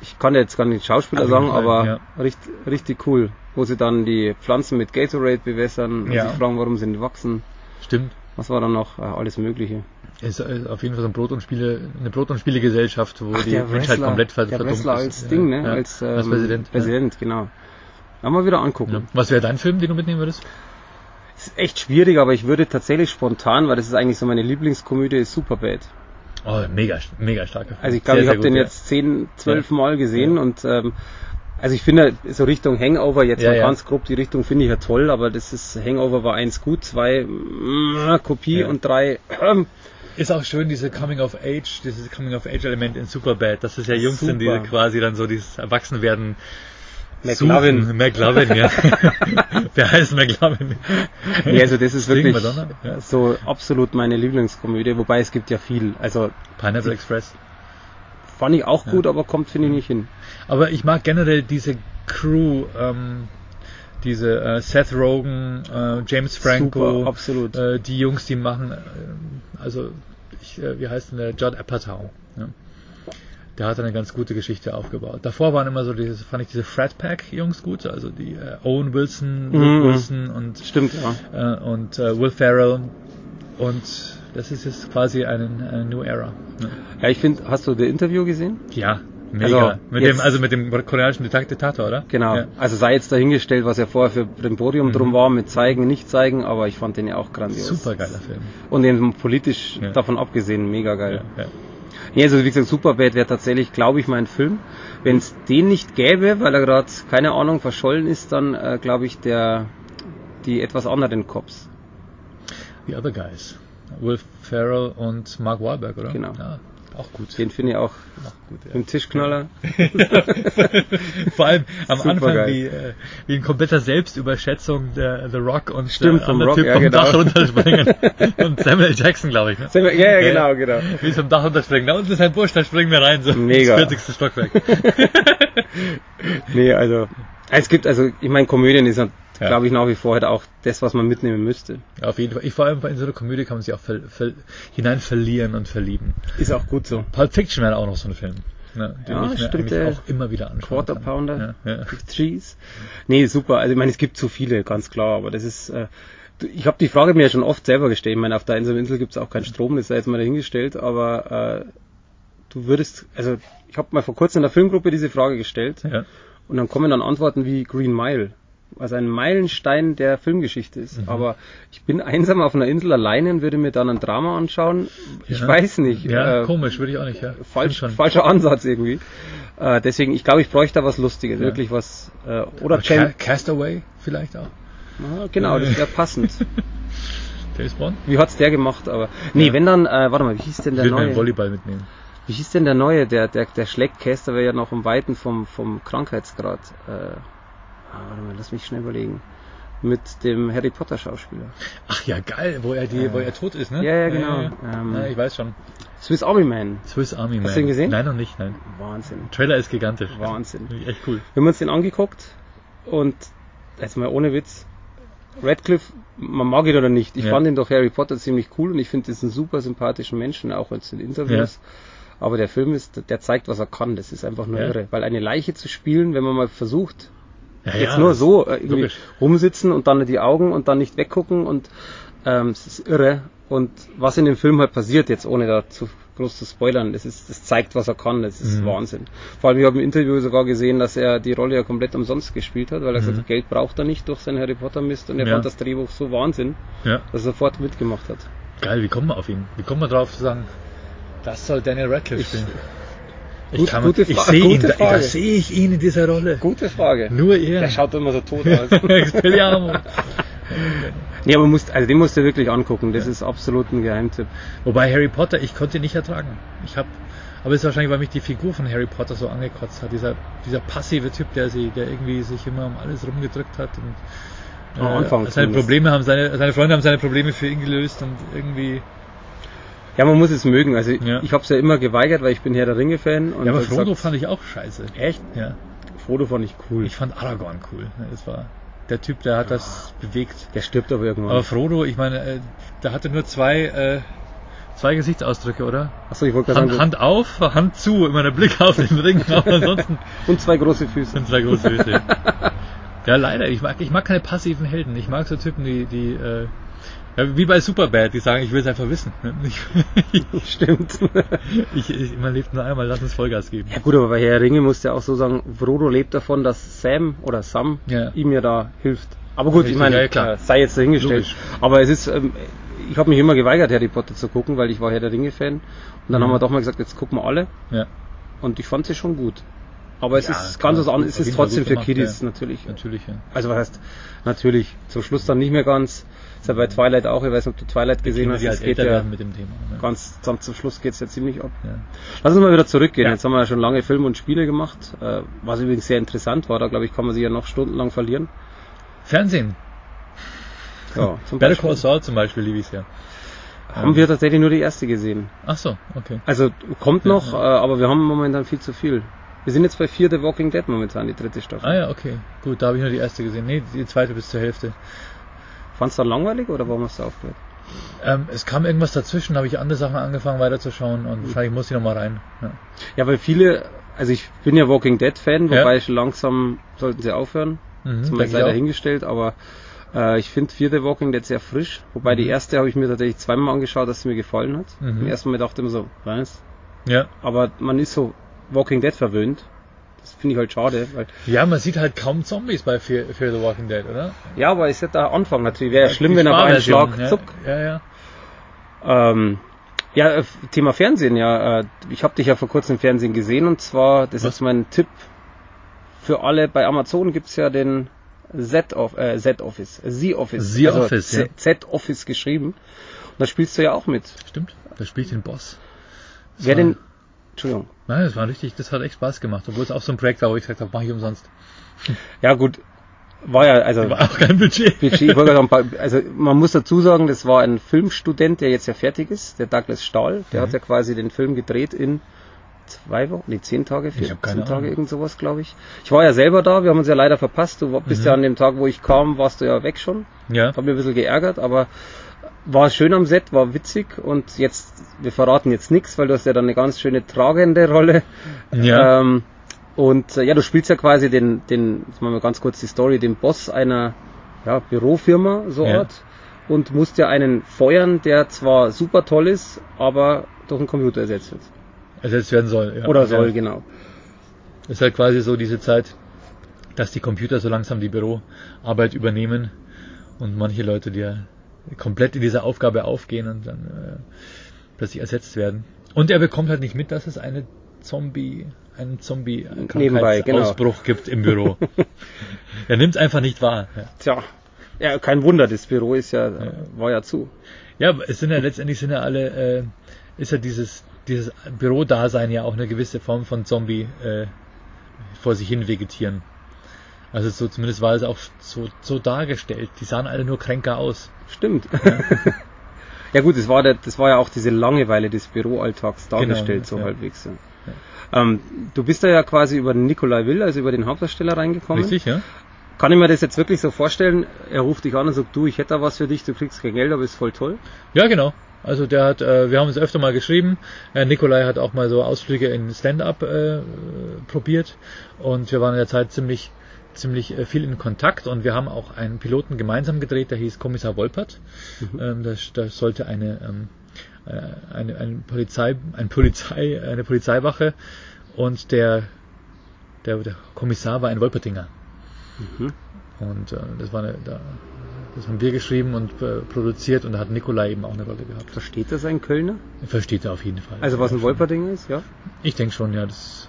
S2: Ich kann jetzt gar nicht Schauspieler
S3: Auf
S2: sagen, aber
S3: ja.
S2: richtig, richtig cool. Wo sie dann die Pflanzen mit Gatorade bewässern und
S3: Ja.
S2: sich fragen, warum sie nicht wachsen.
S3: Stimmt.
S2: Was war dann noch? Äh, alles Mögliche.
S3: Ist äh, auf jeden Fall so ein Brot- und Spiele, eine Brot- und Spielegesellschaft, wo
S2: Ach,
S3: die Menschheit komplett ver
S2: der
S3: verdummt ist.
S2: als
S3: Ja,
S2: Ding, ne?
S3: ja.
S2: Als, ähm,
S3: als Präsident.
S2: Präsident, genau. Dann mal wieder angucken.
S3: Was wäre dein Film, den du mitnehmen würdest?
S2: Ist echt schwierig, aber ich würde tatsächlich spontan, weil das ist eigentlich so meine Lieblingskomödie, ist Superbad.
S3: Oh, mega, mega Film.
S2: Also ich glaube, ich habe den
S3: ja.
S2: jetzt zehn, zwölf. Mal gesehen
S3: Ja.
S2: und ähm, also ich finde so Richtung Hangover jetzt
S3: Ja,
S2: mal ganz grob die Richtung finde ich ja toll, aber das ist Hangover war eins gut, zwei mm, Kopie und drei ähm,
S3: Ist auch schön, diese Coming of Age, dieses Coming of Age Element in Superbad, dass es ja Jungs sind, die
S2: Super.
S3: quasi dann so dieses Erwachsenwerden
S2: McLovin.
S3: suchen. McLovin, ja. *laughs* Wer heißt McLovin?
S2: Nee, also das ist wirklich
S3: ja.
S2: so absolut meine Lieblingskomödie, wobei es gibt ja viel. Also
S3: Pineapple Express.
S2: fand ich auch gut, aber kommt finde ich nicht hin.
S3: Aber ich mag generell diese Crew, ähm, diese äh, Seth Rogen, äh, James Franco,
S2: Super, absolut.
S3: Äh, die Jungs, die machen, äh, also ich, äh, wie heißt denn der Judd Apatow? Ja. Der hat eine ganz gute Geschichte aufgebaut. Davor waren immer so diese, fand ich diese Frat Pack Jungs gut, also die äh, Owen Wilson,
S2: Mhm.
S3: Wilson und
S2: Stimmt, ja.
S3: äh, und äh, Will Ferrell und das ist jetzt quasi eine, eine New Era. Ne?
S2: Ja, ich finde, hast du das Interview gesehen?
S3: Ja, mega.
S2: Also,
S3: mit dem, also mit dem koreanischen Diktat- Diktator, oder?
S2: Genau.
S3: Ja.
S2: Also sei jetzt dahingestellt, was ja vorher für Brimborium
S3: Mhm.
S2: drum war, mit zeigen, nicht zeigen, aber ich fand den ja auch grandios.
S3: Super geiler Film.
S2: Und den politisch
S3: Ja.
S2: davon abgesehen, mega geil.
S3: Ja, ja.
S2: Also wie gesagt, Superbad wäre tatsächlich, glaube ich, mein Film. Wenn es den nicht gäbe, weil er gerade, keine Ahnung, verschollen ist, dann äh, glaube ich, der die etwas anderen Cops.
S3: The Other Guys. Will Ferrell und Mark Wahlberg, oder?
S2: Genau.
S3: Ja, auch gut.
S2: Den finde ich auch
S3: auch gut, ja.
S2: im Tischknaller. *laughs*
S3: Vor allem am
S2: Super
S3: Anfang
S2: geil.
S3: wie, äh, wie in kompletter Selbstüberschätzung der The Rock und
S2: Stimmt,
S3: der andere
S2: Rock,
S3: Typ
S2: ja,
S3: vom
S2: genau.
S3: Dach runterspringen. *laughs* und Samuel Jackson, glaube ich. Ne?
S2: Ja, ja, genau, genau.
S3: Wie vom Dach runterspringen. Da unten ist ein Busch, da springen wir rein. So
S2: Mega.
S3: Das 40. Stockwerk. *laughs*
S2: Nee, also es gibt, also ich meine, Komödien ist,
S3: Ja.
S2: glaube ich, nach wie vor halt auch das, was man mitnehmen müsste.
S3: Ja, auf jeden Fall. Ich, vor allem in so einer Komödie kann man sich auch ver, ver, hinein verlieren und verlieben.
S2: Ist auch gut so.
S3: Pulp Fiction wäre auch noch so ein Film. Ne, den
S2: Ja,
S3: ich mir
S2: stimmt, äh,
S3: auch immer wieder anschauen
S2: Quarter
S3: kann.
S2: Pounder,
S3: Ja, ja.
S2: Cheese. Nee, super. Also ich meine, es gibt zu viele, ganz klar, aber das ist, äh, ich habe die Frage mir ja schon oft selber gestellt. Ich meine, auf der einsamen Insel gibt es auch keinen Strom, das sei jetzt mal dahingestellt, aber äh, du würdest, also ich habe mal vor kurzem in der Filmgruppe diese Frage gestellt
S3: Ja.
S2: und dann kommen dann Antworten wie Green Mile, was ein Meilenstein der Filmgeschichte ist.
S3: Mhm.
S2: Aber ich bin einsam auf einer Insel alleine und würde mir dann ein Drama anschauen. Ich
S3: Ja.
S2: weiß nicht.
S3: Ja,
S2: äh,
S3: komisch, würde ich auch nicht. Ja.
S2: falsch, falscher Ansatz irgendwie. Äh, deswegen, ich glaube, ich bräuchte da was Lustiges,
S3: Ja.
S2: wirklich was. Äh, oder
S3: Ca. Castaway vielleicht auch.
S2: Ah, genau, das wäre passend. *laughs*
S3: James Bond.
S2: Wie hat's der gemacht? Aber nee, wenn dann, äh, warte mal, wie hieß denn
S3: Ich
S2: der
S3: meinen
S2: neue?
S3: Volleyball mitnehmen.
S2: Wie hieß denn der neue? Der, der, der schlägt Castaway ja noch um Weiten vom, vom Krankheitsgrad. Äh, ah, warte mal, lass mich schnell überlegen. Mit dem Harry Potter Schauspieler.
S3: Ach ja, geil, wo er die, wo er tot ist, ne?
S2: Ja, ja, genau.
S3: Ja,
S2: Ähm,
S3: ja, ich weiß schon.
S2: Swiss Army Man.
S3: Swiss Army Man.
S2: du ihn gesehen?
S3: Nein, noch nicht, nein.
S2: Wahnsinn.
S3: Trailer ist gigantisch.
S2: Wahnsinn.
S3: Echt cool.
S2: Wir haben uns den angeguckt und jetzt mal ohne Witz. Radcliffe, man mag ihn oder nicht. Ich
S3: Ja.
S2: fand ihn doch Harry Potter ziemlich cool und ich finde, das ist ein super sympathischen Menschen, auch als in Interviews. Aber der Film ist, der zeigt, was er kann. Das ist einfach nur
S3: Ja.
S2: irre. Weil eine Leiche zu spielen, wenn man mal versucht,
S3: Ja,
S2: jetzt
S3: ja,
S2: nur so äh, rumsitzen und dann die Augen und dann nicht weggucken und ähm, es ist irre. Und was in dem Film halt passiert, jetzt ohne da zu groß zu spoilern. Das, ist, das zeigt, was er kann. Das ist mhm. Wahnsinn. Vor allem, ich habe im Interview sogar gesehen, dass er die Rolle ja komplett umsonst gespielt hat, weil er mhm. gesagt hat, Geld braucht er nicht durch seinen Harry Potter Mist und er ja. fand das Drehbuch so Wahnsinn, ja. dass er sofort mitgemacht hat.
S3: Geil, wie kommen wir auf ihn? Wie kommen wir drauf zu sagen, das soll Daniel Radcliffe spielen? Ich, Gut, gute ich sehe ihn, da, da sehe ich ihn in dieser Rolle.
S2: Gute Frage.
S3: Nur er.
S2: Der schaut immer so tot aus. *laughs* nee, aber musst, also den musst du wirklich angucken. Das ja. ist absolut ein Geheimtipp.
S3: Wobei Harry Potter, ich konnte ihn nicht ertragen. Ich habe, aber es ist wahrscheinlich, weil mich die Figur von Harry Potter so angekotzt hat. Dieser, dieser passive Typ, der sie, der irgendwie sich immer um alles rumgedrückt hat und äh, Anfang seine Probleme haben, seine, seine Freunde haben seine Probleme für ihn gelöst und irgendwie
S2: ja, man muss es mögen. Also ja. ich habe es ja immer geweigert, weil ich bin Herr der Ringe-Fan.
S3: Ja, aber Frodo gesagt, fand ich auch scheiße.
S2: Echt?
S3: Ja.
S2: Frodo fand ich cool.
S3: Ich fand Aragorn cool. Das war der Typ, der hat das bewegt.
S2: Der stirbt aber irgendwann.
S3: Aber Frodo, ich meine, äh, der hatte nur zwei, äh, zwei Gesichtsausdrücke, oder?
S2: Achso, ich wollte
S3: Hand, sagen. Hand auf, Hand zu, immer der Blick auf den Ring, *laughs* aber ansonsten.
S2: Und zwei große Füße.
S3: Und zwei große Füße. *laughs* ja, leider. Ich mag, ich mag keine passiven Helden. Ich mag so Typen, die, die, äh, ja, wie bei Superbad, die sagen, ich will es einfach wissen. *laughs*
S2: Stimmt. *laughs*
S3: Ich, ich, man lebt nur einmal, lass uns Vollgas geben.
S2: Ja gut, aber bei Herr Ringe musst du ja auch so sagen, Frodo lebt davon, dass Sam oder Sam ja. ihm ja da hilft. Aber gut, ich meine, ja. Äh, sei jetzt dahingestellt. Logisch. Aber es ist, ähm, ich habe mich immer geweigert, Harry Potter zu gucken, weil ich war Herr der Ringe-Fan. Und dann mhm. haben wir doch mal gesagt, jetzt gucken wir alle. Ja. Und ich fand sie schon gut. Aber es ja, ist ganz was anderes. Es ist trotzdem für Kiddies ja. natürlich.
S3: Natürlich, ja.
S2: Also was heißt, natürlich. Zum Schluss dann nicht mehr ganz. Ist ja bei Twilight auch, ich weiß nicht, ob du Twilight gesehen hast,
S3: es geht ja mit dem Thema.
S2: Ne? Ganz zum, zum Schluss geht es ja ziemlich ab. Ja. Lass uns mal wieder zurückgehen. Ja. Jetzt haben wir ja schon lange Filme und Spiele gemacht, äh, was übrigens sehr interessant war. Da glaube ich, kann man sich ja noch stundenlang verlieren.
S3: Fernsehen.
S2: Ja, *laughs*
S3: zum Better Call Saul zum Beispiel liebe ich ja.
S2: Haben wir tatsächlich nur die erste gesehen.
S3: Ach so, okay.
S2: Also kommt noch, ja, ja. Äh, aber wir haben momentan viel zu viel. Wir sind jetzt bei 4 The Walking Dead momentan, die dritte Staffel.
S3: Ah ja, okay. Gut, da habe ich nur die erste gesehen. Nee, die zweite bis zur Hälfte.
S2: Fandest du langweilig oder warum hast du aufgehört?
S3: Ähm, es kam irgendwas dazwischen, habe ich andere Sachen angefangen weiterzuschauen und mhm. wahrscheinlich muss ich nochmal rein.
S2: Ja. ja, weil viele, also ich bin ja Walking Dead Fan, wobei ja. langsam sollten sie aufhören. Mhm, das ist leider hingestellt, aber äh, ich finde vierte Walking Dead sehr frisch. Wobei mhm. die erste habe ich mir tatsächlich zweimal angeschaut, dass sie mir gefallen hat. Mhm. Im ersten Mal dachte ich immer so, was? Ja. Aber man ist so Walking Dead verwöhnt. Das finde ich halt schade. Weil
S3: ja, man sieht halt kaum Zombies bei Fear, Fear the Walking Dead, oder?
S2: Ja, aber ja der Anfang natürlich. Wäre ja, schlimm, wenn er bei einem Schlag
S3: ja,
S2: zuck.
S3: Ja, ja.
S2: Ähm, ja, äh, Thema Fernsehen, ja. Äh, ich habe dich ja vor kurzem im Fernsehen gesehen und zwar, das Was? ist mein Tipp für alle. Bei Amazon gibt's ja den Z-Office, äh, Z-Office, Z-Office.
S3: Z-Office,
S2: also ja. Z-Office geschrieben. Und da spielst du ja auch mit.
S3: Stimmt, da spielt den Boss.
S2: Wer denn Entschuldigung.
S3: Nein, das war richtig, das hat echt Spaß gemacht, obwohl es auch so ein Projekt war, wo ich gesagt habe, mache ich umsonst. *laughs*
S2: Ja gut, war ja, also
S3: war auch kein Budget.
S2: Budget also man muss dazu sagen, das war ein Filmstudent, der jetzt ja fertig ist, der Douglas Stahl, der mhm. hat ja quasi den Film gedreht in zwei Wochen, nee, zehn Tage, vier, zehn Tage, irgend sowas, glaube ich. Ich war ja selber da, wir haben uns ja leider verpasst. Du bist mhm. ja an dem Tag, wo ich kam, warst du ja weg schon. Ja. Hab mir ein bisschen geärgert, aber war schön am Set, war witzig und jetzt, wir verraten jetzt nichts, weil du hast ja dann eine ganz schöne tragende Rolle. Ja. Ähm, und äh, ja, du spielst ja quasi den, den, jetzt machen wir ganz kurz die Story, den Boss einer ja, Bürofirma, so ja. Art, und musst ja einen feuern, der zwar super toll ist, aber durch einen Computer ersetzt wird.
S3: Ersetzt werden soll,
S2: ja. Oder soll, ja. genau.
S3: ist halt quasi so diese Zeit, dass die Computer so langsam die Büroarbeit übernehmen und manche Leute, die ja komplett in dieser Aufgabe aufgehen und dann äh, plötzlich ersetzt werden. Und er bekommt halt nicht mit, dass es eine Zombie, einen Zombie-Ausbruch genau. gibt im Büro. *laughs* er nimmt es einfach nicht wahr.
S2: Ja. Tja, ja, kein Wunder, das Büro ist ja, ja. war ja zu.
S3: Ja, es sind ja letztendlich sind ja alle, äh, ist ja dieses, dieses Bürodasein ja auch eine gewisse Form von Zombie äh, vor sich hin vegetieren. Also so zumindest war es auch so, so dargestellt. Die sahen alle nur kränker aus.
S2: Stimmt. Ja, *laughs* ja gut, das war, der, das war ja auch diese Langeweile des Büroalltags genau, dargestellt, genau, so ja. halbwegs. Ja. Ähm, du bist da ja quasi über Nikolai Will, also über den Hauptdarsteller reingekommen.
S3: Richtig, ja.
S2: Kann ich mir das jetzt wirklich so vorstellen? Er ruft dich an und sagt, du, ich hätte da was für dich, du kriegst kein Geld, aber ist voll toll.
S3: Ja, genau. Also der hat, äh, wir haben es öfter mal geschrieben. Äh, Nikolai hat auch mal so Ausflüge in Stand-up äh, probiert und wir waren in der Zeit ziemlich ziemlich äh, viel in Kontakt und wir haben auch einen Piloten gemeinsam gedreht, der hieß Kommissar Wolpert. Mhm. Ähm, das, das sollte eine, ähm, äh, eine, eine Polizei, ein Polizei, eine Polizeiwache und der, der, der Kommissar war ein Wolpertinger.
S2: Mhm.
S3: Und äh, das war eine, da, das haben wir geschrieben und äh, produziert und da hat Nikolai eben auch eine Rolle gehabt.
S2: Versteht das ein Kölner?
S3: Versteht er auf jeden Fall.
S2: Also was ein
S3: Ja,
S2: Wolperding ist, ja?
S3: Ich denke schon, ja, das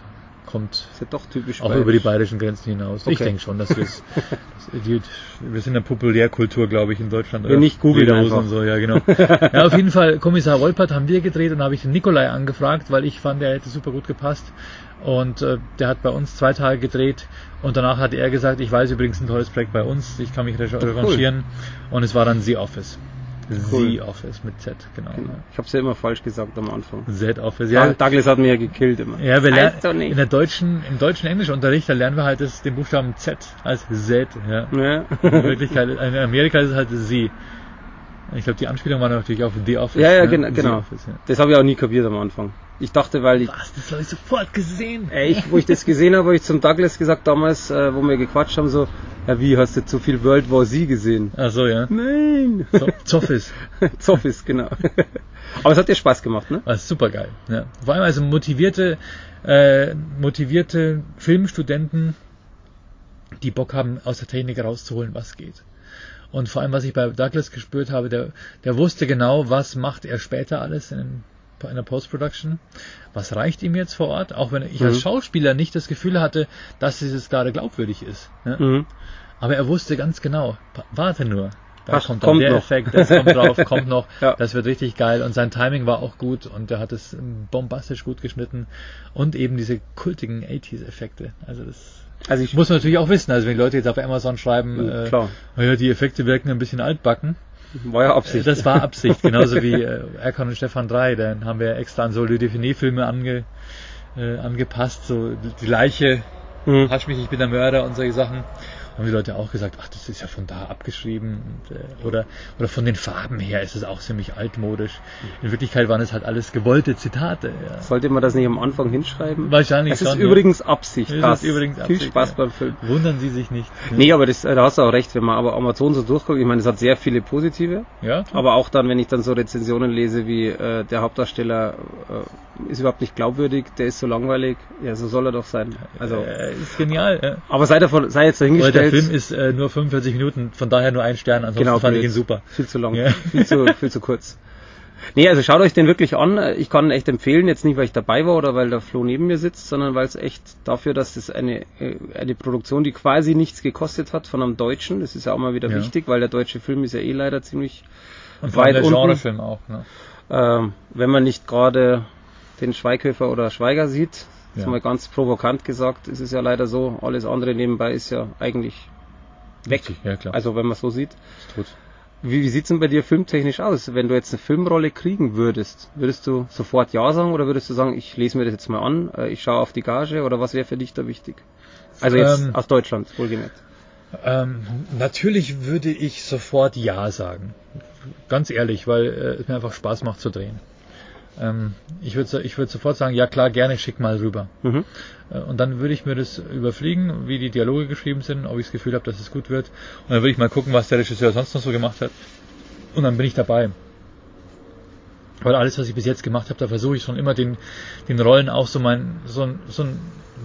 S3: kommt
S2: Ist ja doch typisch
S3: auch
S2: bayerisch.
S3: über die bayerischen Grenzen hinaus. Ich
S2: Okay.
S3: denke schon, dass wir es, *laughs* wir sind eine Populärkultur, glaube ich, in Deutschland.
S2: Wenn nicht, einfach.
S3: und so, ja, genau. *laughs* ja, auf jeden Fall, Kommissar Wolpert haben wir gedreht und habe ich den Nikolai angefragt, weil ich fand, der hätte super gut gepasst. Und äh, der hat bei uns zwei Tage gedreht und danach hat er gesagt, ich weiß übrigens ein tolles Projekt bei uns, ich kann mich re- revanchieren. Und es war dann The Office.
S2: Cool.
S3: The Office mit Z, genau.
S2: Genau. Ich habe es ja immer falsch gesagt am Anfang.
S3: Z Office,
S2: Ja. Douglas hat mir ja gekillt immer.
S3: Ja, wir lernen
S2: doch nicht.
S3: in der deutschen, im deutschen Englischunterricht, da lernen wir halt das, den Buchstaben Z als Z, ja.
S2: Ja.
S3: In Wirklichkeit, in Amerika ist es halt Sie. Ich glaube, die Anspielung war natürlich auf The Office.
S2: Ja, ja,
S3: ne?
S2: genau. Genau.
S3: Office, ja.
S2: Das habe ich auch nie kapiert am Anfang. Ich dachte, weil ich,
S3: Was, das habe ich sofort gesehen.
S2: äh, ich, wo ich das gesehen habe, habe ich zum Douglas gesagt damals, äh, wo wir gequatscht haben, so, ja wie, hast du zu viel World War Z gesehen?
S3: Ach so, ja.
S2: Nein.
S3: So, Zoffis. *laughs*
S2: Zoffis, genau. *laughs* Aber es hat dir Spaß gemacht, ne?
S3: War super geil. Ja. Vor allem also motivierte, äh, motivierte Filmstudenten, die Bock haben, aus der Technik rauszuholen, was geht. Und vor allem, was ich bei Douglas gespürt habe, der, der wusste genau, was macht er später alles in, in der Post-Production. Was reicht ihm jetzt vor Ort? Auch wenn ich als
S2: Mhm.
S3: Schauspieler nicht das Gefühl hatte, dass dieses gerade glaubwürdig ist. Ne?
S2: Mhm.
S3: Aber er wusste ganz genau, warte nur. Da
S2: Ach,
S3: kommt,
S2: kommt
S3: der
S2: noch.
S3: Effekt, das kommt drauf, *laughs* kommt noch.
S2: Ja.
S3: Das wird richtig geil. Und sein Timing war auch gut und er hat es bombastisch gut geschnitten. Und eben diese kultigen 80s-Effekte. Also das
S2: Also ich
S3: muss man natürlich auch wissen. Also wenn die Leute jetzt auf Amazon schreiben,
S2: Mhm,
S3: äh,
S2: klar.
S3: naja, die Effekte wirken ein bisschen altbacken.
S2: War ja Absicht.
S3: Das war Absicht, genauso wie äh, Erkan und Stefan 3. Dann haben wir extra an so Le Define-Filme ange, äh, angepasst. So die Leiche
S2: Mhm.
S3: Hasch mich, ich bin der Mörder und solche Sachen. Haben die Leute auch gesagt, ach, das ist ja von da abgeschrieben. Und, äh, oder, oder von den Farben her ist es auch ziemlich altmodisch. In Wirklichkeit waren es halt alles gewollte Zitate. Ja.
S2: Sollte man das nicht am Anfang hinschreiben?
S3: Wahrscheinlich
S2: Es ist
S3: schon, ja.
S2: übrigens Absicht.
S3: Es ist
S2: Passt.
S3: übrigens
S2: Viel
S3: Absicht,
S2: Spaß
S3: ja.
S2: beim Film.
S3: Wundern Sie sich nicht.
S2: Nee, aber das, da hast du auch recht, wenn man aber Amazon so durchguckt, ich meine, es hat sehr viele positive,
S3: Ja?
S2: aber auch dann, wenn ich dann so Rezensionen lese, wie äh, der Hauptdarsteller äh, ist überhaupt nicht glaubwürdig, der ist so langweilig, ja, so soll er doch sein. Also,
S3: äh, ist genial. Ja.
S2: aber sei davon, sei jetzt
S3: Oder der Film ist äh, nur 45 Minuten, von daher nur ein Stern, ansonsten
S2: genau,
S3: fand
S2: blöd.
S3: ich ihn super.
S2: Viel zu lang,
S3: Ja. *laughs*
S2: viel zu, viel zu kurz. Nee, also schaut euch den wirklich an. Ich kann ihn echt empfehlen, jetzt nicht, weil ich dabei war oder weil der Flo neben mir sitzt, sondern weil es echt dafür, dass das eine, äh, eine Produktion, die quasi nichts gekostet hat von einem Deutschen, das ist ja auch mal wieder
S3: Ja.
S2: wichtig, weil der deutsche Film ist ja eh leider ziemlich
S3: Und
S2: weit
S3: der
S2: unten.
S3: Genrefilm auch. Ne?
S2: Ähm, wenn man nicht gerade den Schweighöfer oder Schweiger sieht,
S3: Ja.
S2: ist mal ganz provokant gesagt, ist es ja leider so, alles andere nebenbei ist ja eigentlich weg.
S3: Ja, klar.
S2: Also wenn man so sieht. Wie, wie sieht's denn bei dir filmtechnisch aus? Wenn du jetzt eine Filmrolle kriegen würdest, würdest du sofort Ja sagen oder würdest du sagen, ich lese mir das jetzt mal an, äh, ich schaue auf die Gage oder was wäre für dich da wichtig? Also jetzt
S3: Ähm,
S2: aus Deutschland, wohlgemerkt.
S3: Ähm, natürlich würde ich sofort Ja sagen. Ganz ehrlich, weil äh, es mir einfach Spaß macht zu drehen. Ähm, ich würde ich würd sofort sagen, ja klar, gerne schick mal rüber.
S2: Mhm.
S3: Äh, und dann würde ich mir das überfliegen, wie die Dialoge geschrieben sind, ob ich das Gefühl habe, dass es gut wird. Und dann würde ich mal gucken, was der Regisseur sonst noch so gemacht hat. Und dann bin ich dabei. Weil alles, was ich bis jetzt gemacht habe, da versuche ich schon immer den, den Rollen auch so mein, so so ein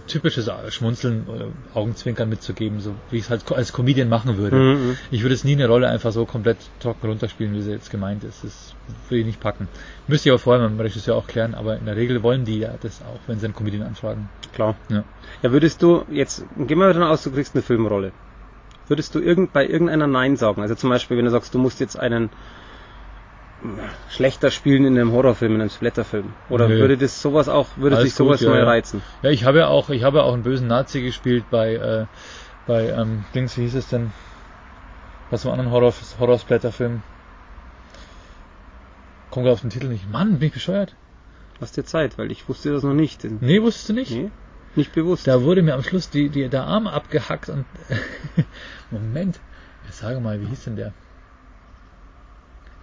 S3: typisches Schmunzeln oder Augenzwinkern mitzugeben, so wie ich es halt als Comedian machen würde.
S2: Mhm.
S3: Ich würde es nie eine Rolle einfach so komplett trocken runterspielen, wie sie jetzt gemeint ist. Das würde ich nicht packen. Müsste ich aber vorher mit dem Regisseur auch klären, aber in der Regel wollen die ja das auch, wenn sie einen Comedian anfragen.
S2: Klar.
S3: Ja.
S2: Ja, würdest du, jetzt gehen wir davon aus, du kriegst eine Filmrolle. Würdest du irgend, bei irgendeiner Nein sagen? Also zum Beispiel, wenn du sagst, du musst jetzt einen schlechter spielen in einem Horrorfilm, in einem Splatterfilm. Oder
S3: Nö.
S2: würde das sowas auch, würde
S3: Alles
S2: dich sowas
S3: gut,
S2: mal
S3: ja.
S2: reizen?
S3: Ja, ich habe ja auch, ich habe ja auch einen bösen Nazi gespielt bei, äh, bei, ähm, Dings, wie hieß es denn? Was zum anderen Horror, Horror-Splatter-Film? Kommt gerade auf den Titel nicht. Mann, bin ich bescheuert?
S2: Lass dir Zeit, weil ich wusste das noch nicht.
S3: Nee, wusstest du nicht?
S2: Nee, nicht bewusst.
S3: Da wurde mir am Schluss die, die, der Arm abgehackt und *laughs* Moment, jetzt sage mal, wie hieß denn der?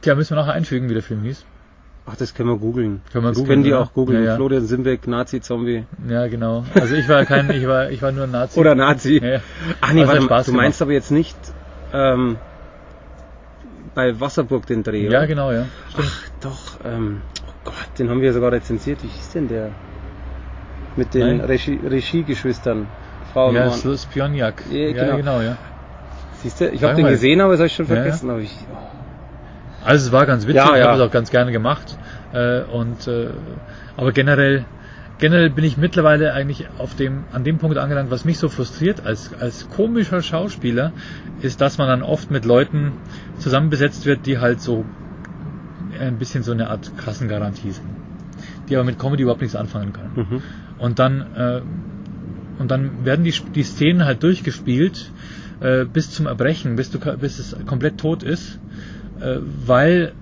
S3: Tja, müssen wir nachher einfügen, wie der Film hieß.
S2: Ach, das können wir googeln.
S3: Können wir
S2: das
S3: googeln,
S2: können die
S3: oder?
S2: auch googeln.
S3: Ja, ja.
S2: Florian Simbeck, Nazi-Zombie.
S3: Ja, genau. Also ich war kein, ich war, ich war nur ein Nazi.
S2: Oder Nazi.
S3: Ja.
S2: Ach nee, warte mal,
S3: Spaß
S2: du
S3: gemacht.
S2: meinst aber jetzt nicht ähm, bei Wasserburg den Dreh,
S3: Ja,
S2: oder?
S3: genau, ja. Stimmt.
S2: Ach, doch, ähm, Gott, den haben wir sogar rezensiert. Wie hieß denn der? Mit den. Regie- Regie-Geschwistern. Frau und
S3: ja,
S2: Mann.
S3: so Spionjak.
S2: Ja,
S3: Ja,
S2: genau.
S3: genau, ja.
S2: Siehst du, ich habe den gesehen, aber das habe ich schon vergessen. Aber ich,
S3: Also es war ganz witzig,
S2: Ja,
S3: ich
S2: ja.
S3: habe es auch ganz gerne gemacht. Äh, und äh, aber generell, generell bin ich mittlerweile eigentlich auf dem, an dem Punkt angelangt, was mich so frustriert als, als komischer Schauspieler, ist, dass man dann oft mit Leuten zusammenbesetzt wird, die halt so ein bisschen so eine Art Kassengarantie sind. Die aber mit Comedy überhaupt nichts anfangen können.
S2: Mhm.
S3: Und dann, äh, und dann werden die, die Szenen halt durchgespielt äh, bis zum Erbrechen, bis, du, bis es komplett tot ist, äh, weil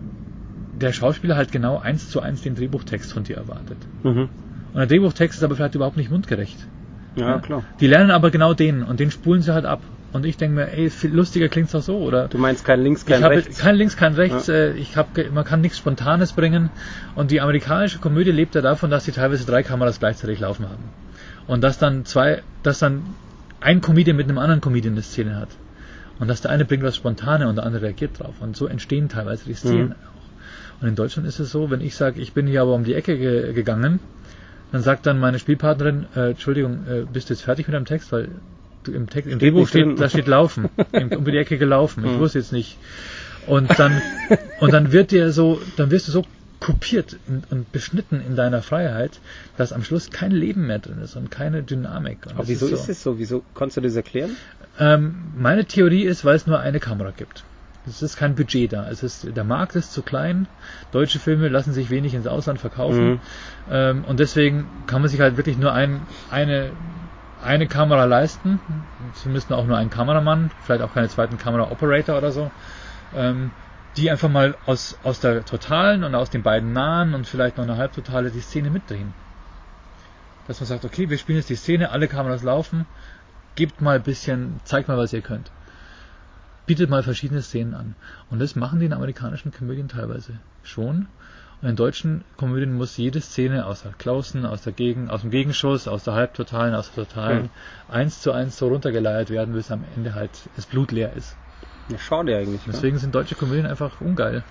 S3: der Schauspieler halt genau eins zu eins den Drehbuchtext von dir erwartet.
S2: Mhm.
S3: Und der Drehbuchtext ist aber vielleicht überhaupt nicht mundgerecht.
S2: Ja, klar.
S3: Die lernen aber genau den und den spulen sie halt ab. Und ich denke mir, ey, viel lustiger klingt's doch so, oder?
S2: Du meinst kein links, kein
S3: ich
S2: rechts.
S3: kein links, kein rechts.
S2: Ja.
S3: Äh, ich hab, man kann nichts Spontanes bringen. Und die amerikanische Komödie lebt ja davon, dass sie teilweise drei Kameras gleichzeitig laufen haben. Und dass dann zwei, dass dann ein Comedian mit einem anderen Comedian eine Szene hat. Und dass der eine bringt was Spontane und der andere reagiert drauf. Und so entstehen teilweise die Szenen
S2: Mhm.
S3: auch. Und in Deutschland ist es so, wenn ich sage, ich bin hier aber um die Ecke ge gegangen, dann sagt dann meine Spielpartnerin, äh, Entschuldigung, äh, bist du jetzt fertig mit deinem Text? Weil du im, Text, im Drehbuch steht, da steht laufen. Im, um die Ecke gelaufen. Ich
S2: Mhm.
S3: wusste jetzt nicht. Und dann, und dann wird dir so, dann wirst du so kopiert und, beschnitten in deiner Freiheit, dass am Schluss kein Leben mehr drin ist und keine Dynamik. Und
S2: Aber wieso
S3: so.
S2: ist es so? Wieso kannst du das erklären?
S3: Ähm, meine Theorie ist, weil es nur eine Kamera gibt. Es ist kein Budget da. Es ist, der Markt ist zu klein. Deutsche Filme lassen sich wenig ins Ausland verkaufen.
S2: Mhm.
S3: Ähm, und deswegen kann man sich halt wirklich nur ein, eine, eine Kamera leisten. Sie müssten auch nur einen Kameramann, vielleicht auch keine zweiten Kamera-Operator oder so. Ähm, die einfach mal aus, aus der totalen und aus den beiden nahen und vielleicht noch eine halbtotale die Szene mitdrehen. Dass man sagt, okay, wir spielen jetzt die Szene, alle Kameras laufen, gebt mal ein bisschen, zeigt mal, was ihr könnt. Bietet mal verschiedene Szenen an. Und das machen die in amerikanischen Komödien teilweise schon. Und in deutschen Komödien muss jede Szene aus der Klausen, aus der Gegen, aus dem Gegenschuss, aus der Halbtotalen, aus der Totalen,
S2: Hm.
S3: eins zu eins so runtergeleiert werden, bis am Ende halt das Blut leer ist.
S2: Ja, schade eigentlich. ne?
S3: Deswegen sind deutsche Komödien einfach ungeil.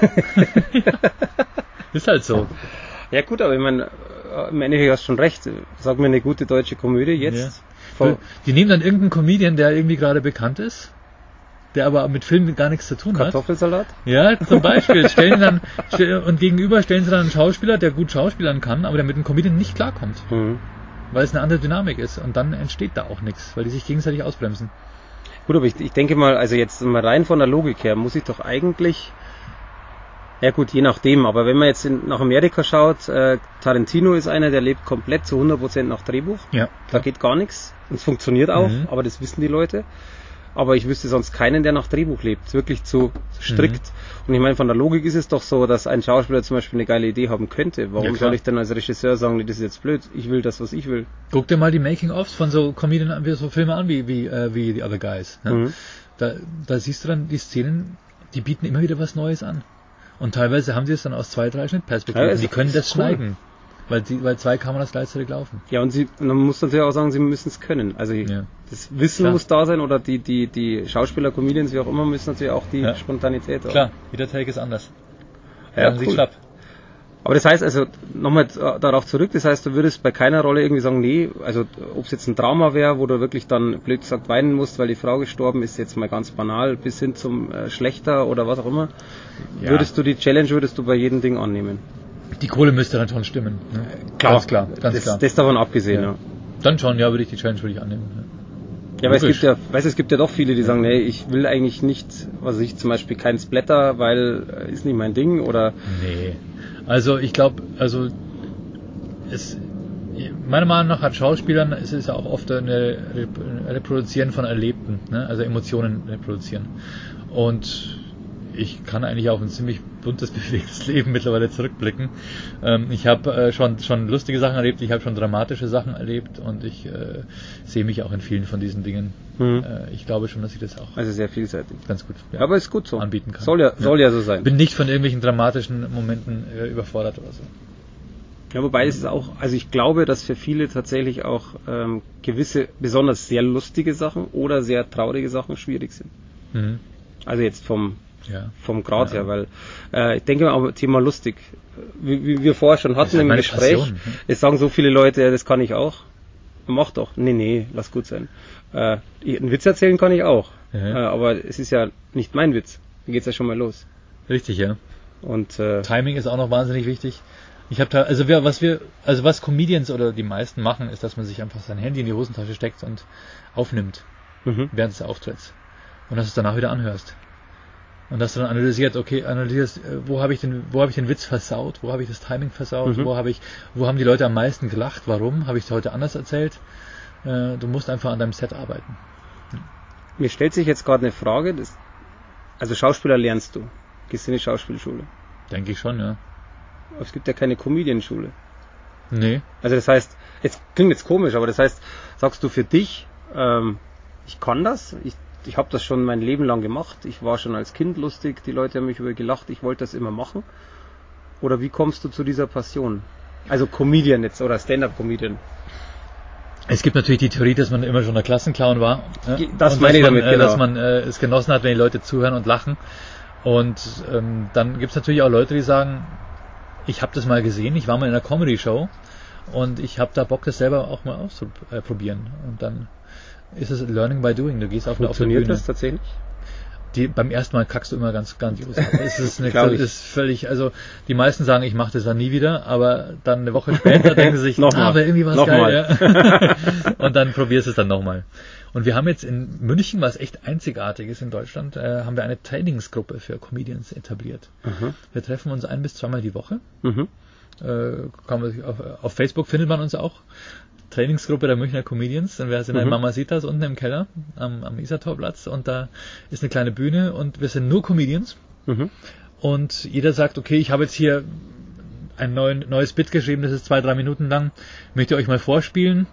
S3: *laughs* ist halt so.
S2: Ja gut, aber ich meine, äh, im Endeffekt hast du schon recht. Sag mir eine gute deutsche Komödie jetzt. Vor-
S3: Die nehmen dann irgendeinen Comedian, der irgendwie gerade bekannt ist, der aber mit Filmen gar nichts zu tun hat.
S2: Kartoffelsalat?
S3: Ja, zum Beispiel. Stellen dann, und gegenüber stellen sie dann einen Schauspieler, der gut schauspielern kann, aber der mit dem Comedian nicht klarkommt,
S2: Mhm.
S3: weil es eine andere Dynamik ist. Und dann entsteht da auch nichts, weil die sich gegenseitig ausbremsen.
S2: Gut, aber ich, ich denke mal, also jetzt mal rein von der Logik her, muss ich doch eigentlich, ja gut, je nachdem, aber wenn man jetzt in, nach Amerika schaut, äh, Tarantino ist einer, der lebt komplett zu 100% nach Drehbuch.
S3: Ja.
S2: Da geht gar nichts. Und es funktioniert auch,
S3: Mhm.
S2: aber das wissen die Leute. Aber ich wüsste sonst keinen, der nach Drehbuch lebt. Wirklich zu strikt.
S3: Mhm.
S2: Und ich meine, von der Logik ist es doch so, dass ein Schauspieler zum Beispiel eine geile Idee haben könnte. Warum
S3: Ja,
S2: soll ich denn als Regisseur sagen, nee, das ist jetzt blöd, ich will das, was ich will?
S3: Guck dir mal die Making-ofs von so Comedian an, wie so Filme an, wie, wie, äh, wie The Other Guys. Ne?
S2: Mhm.
S3: Da, da siehst du dann die Szenen, die bieten immer wieder was Neues an. Und teilweise haben sie es dann aus zwei, drei Schnittperspektiven.
S2: Ja,
S3: die können das
S2: cool.
S3: schneiden. Weil, die, weil zwei Kameras gleichzeitig laufen.
S2: Ja, und sie, und man muss natürlich auch sagen, sie müssen es können. Also
S3: Ja.
S2: das Wissen
S3: Klar.
S2: muss da sein oder die, die, die Schauspieler, Comedians, wie auch immer, müssen natürlich auch die
S3: Ja.
S2: Spontanität haben.
S3: Klar, jeder Take ist anders.
S2: Ja, cool.
S3: schlapp.
S2: Aber das heißt also, nochmal äh, darauf zurück, das heißt, du würdest bei keiner Rolle irgendwie sagen, nee, also ob es jetzt ein Trauma wäre, wo du wirklich dann blöd gesagt weinen musst, weil die Frau gestorben ist, jetzt mal ganz banal, bis hin zum äh, Schlechter oder was auch immer,
S3: Ja.
S2: würdest du die Challenge, würdest du bei jedem Ding annehmen?
S3: Die Kohle müsste dann schon stimmen. Ne? Ganz klar, ganz
S2: das,
S3: klar.
S2: Das davon abgesehen, ja.
S3: Ja. Dann schon, ja, würde ich die Challenge würde ich annehmen. ne?
S2: Ja, aber es gibt ja, weißt du, es gibt ja doch viele, die sagen, nee, ich will eigentlich nicht, was ich, zum Beispiel kein Splatter, weil äh, ist nicht mein Ding oder
S3: Nee. Also ich glaube, also es meiner Meinung nach hat Schauspielern, es ist ja auch oft eine Rep- Reproduzieren von Erlebten, ne? also Emotionen reproduzieren. Und ich kann eigentlich auf ein ziemlich buntes, *laughs* bewegtes Leben mittlerweile zurückblicken. Ähm, ich habe äh, schon, schon lustige Sachen erlebt, ich habe schon dramatische Sachen erlebt und ich äh, sehe mich auch in vielen von diesen Dingen.
S2: Mhm.
S3: Äh, ich glaube schon, dass ich das auch
S2: also sehr vielseitig.
S3: ganz gut
S2: Ja, aber ist gut so.
S3: anbieten kann.
S2: Soll ja, soll ja so sein.
S3: bin nicht von irgendwelchen dramatischen Momenten äh, überfordert oder so.
S2: Ja, wobei es ist auch, also ich glaube, dass für viele tatsächlich auch ähm, gewisse, besonders sehr lustige Sachen oder sehr traurige Sachen schwierig sind.
S3: Mhm.
S2: Also jetzt vom ja. vom Grad ja. her, weil äh, ich denke mal auch Thema lustig, wie, wie wir vorher schon hatten im Gespräch,
S3: Passion, hm.
S2: es sagen so viele Leute, ja, das kann ich auch. Mach doch. Nee, nee, lass gut sein. Äh, einen Witz erzählen kann ich auch. Äh, aber es ist ja nicht mein Witz. Hier geht's ja schon mal los.
S3: Richtig, ja.
S2: Und äh,
S3: Timing ist auch noch wahnsinnig wichtig. Ich habe da, also wir, was wir, also was Comedians oder die meisten machen, ist, dass man sich einfach sein Handy in die Hosentasche steckt und aufnimmt
S2: mhm.
S3: während des Auftritts und dass du es danach wieder anhörst und dass du dann analysiert, okay, analysierst, äh, wo habe ich den, wo habe ich den Witz versaut, wo habe ich das Timing versaut,
S2: Mhm.
S3: wo habe ich, wo haben die Leute am meisten gelacht, warum, habe ich es heute anders erzählt? Äh, du musst einfach an deinem Set arbeiten.
S2: mir stellt sich jetzt gerade eine Frage. Das, also Schauspieler lernst du. Gehst in die Schauspielschule.
S3: Denke ich schon, ja.
S2: Aber es gibt ja keine Comedianschule.
S3: Nee.
S2: Also das heißt, es klingt jetzt komisch, aber das heißt, sagst du für dich, ähm, ich kann das, ich, ich habe das schon mein Leben lang gemacht, ich war schon als Kind lustig, die Leute haben mich über gelacht, ich wollte das immer machen. Oder wie kommst du zu dieser Passion? Also Comedian jetzt oder Stand-up-Comedian.
S3: Es gibt natürlich die Theorie, dass man immer schon der Klassenclown war. äh,
S2: Das
S3: und
S2: meine ich
S3: dass man,
S2: damit,
S3: äh,
S2: genau.
S3: Dass man äh, es genossen hat, wenn die Leute zuhören und lachen. Und ähm, dann gibt es natürlich auch Leute, die sagen, ich habe das mal gesehen, ich war mal in einer Comedy-Show und ich habe da Bock, das selber auch mal auszuprobieren. Und dann ist es Learning by Doing. Du gehst auf, auf der
S2: Funktioniert
S3: Bühne.
S2: das tatsächlich?
S3: Die, beim ersten Mal kackst du immer ganz grandios. *laughs* Es ist, eine, *laughs*
S2: ich.
S3: ist völlig, also die meisten sagen, ich mache das dann nie wieder, aber dann eine Woche später denken sie sich, *laughs*
S2: Nochmal.
S3: ah, aber irgendwie was
S2: Nochmal.
S3: geil. Ja. Und dann probierst du es dann nochmal. Und wir haben jetzt in München, was echt einzigartig ist in Deutschland, äh, haben wir eine Trainingsgruppe für Comedians etabliert.
S2: Mhm.
S3: Wir treffen uns ein bis zweimal die Woche.
S2: Mhm.
S3: Äh, man, auf, auf Facebook findet man uns auch. Trainingsgruppe der Münchner Comedians. Und wir sind in
S2: Mhm.
S3: Mamasitas unten im Keller am, am Isartorplatz und da ist eine kleine Bühne und wir sind nur Comedians.
S2: Mhm.
S3: Und jeder sagt, okay, ich habe jetzt hier ein neuen, neues Bit geschrieben, das ist zwei, drei Minuten lang. Möchte euch mal vorspielen.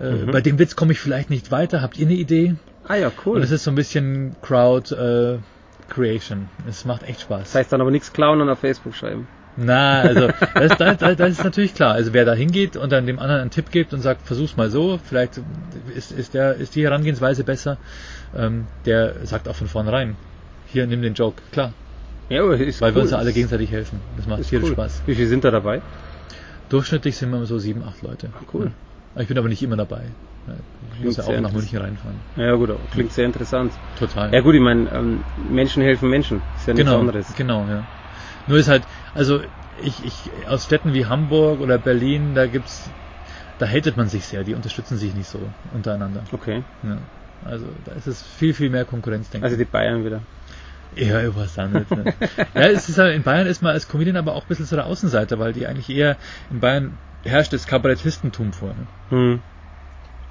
S3: Äh,
S2: Mhm.
S3: Bei dem Witz komme ich vielleicht nicht weiter. Habt ihr eine Idee?
S2: Ah ja, cool.
S3: Und es ist so ein bisschen Crowd äh, Creation. Es macht echt Spaß.
S2: Das heißt dann aber nichts klauen und auf Facebook schreiben.
S3: Na, also das, das, das, das ist natürlich klar. Also wer da hingeht und dann dem anderen einen Tipp gibt und sagt, versuch's mal so, vielleicht ist, ist, der, ist die Herangehensweise besser, ähm, der sagt auch von vornherein, hier nimm den Joke, klar,
S2: Ja, aber ist
S3: weil
S2: cool.
S3: wir uns ja alle gegenseitig helfen. Das macht
S2: Ist
S3: viel
S2: cool.
S3: Spaß.
S2: Wie viele sind da dabei?
S3: Durchschnittlich sind wir so sieben, acht Leute.
S2: Cool.
S3: Ich bin aber nicht immer dabei. Ich muss ja auch nach München reinfahren.
S2: Ja gut, klingt sehr interessant.
S3: Total.
S2: Ja gut, ich meine, ähm, Menschen helfen Menschen. Ist ja nichts
S3: genau,
S2: anderes.
S3: Genau, ja. Nur ist halt, also ich, ich aus Städten wie Hamburg oder Berlin, da gibt's, da hatet man sich sehr, die unterstützen sich nicht so untereinander.
S2: Okay.
S3: Ja. Also da ist es viel, viel mehr Konkurrenz, denke
S2: Also die Bayern wieder.
S3: ich. Dann nicht. Ne? *laughs* ja, es ist in Bayern ist man als Comedian aber auch ein bisschen so der Außenseiter, weil die eigentlich eher, in Bayern herrscht das Kabarettistentum vor. Ne?
S2: Hm.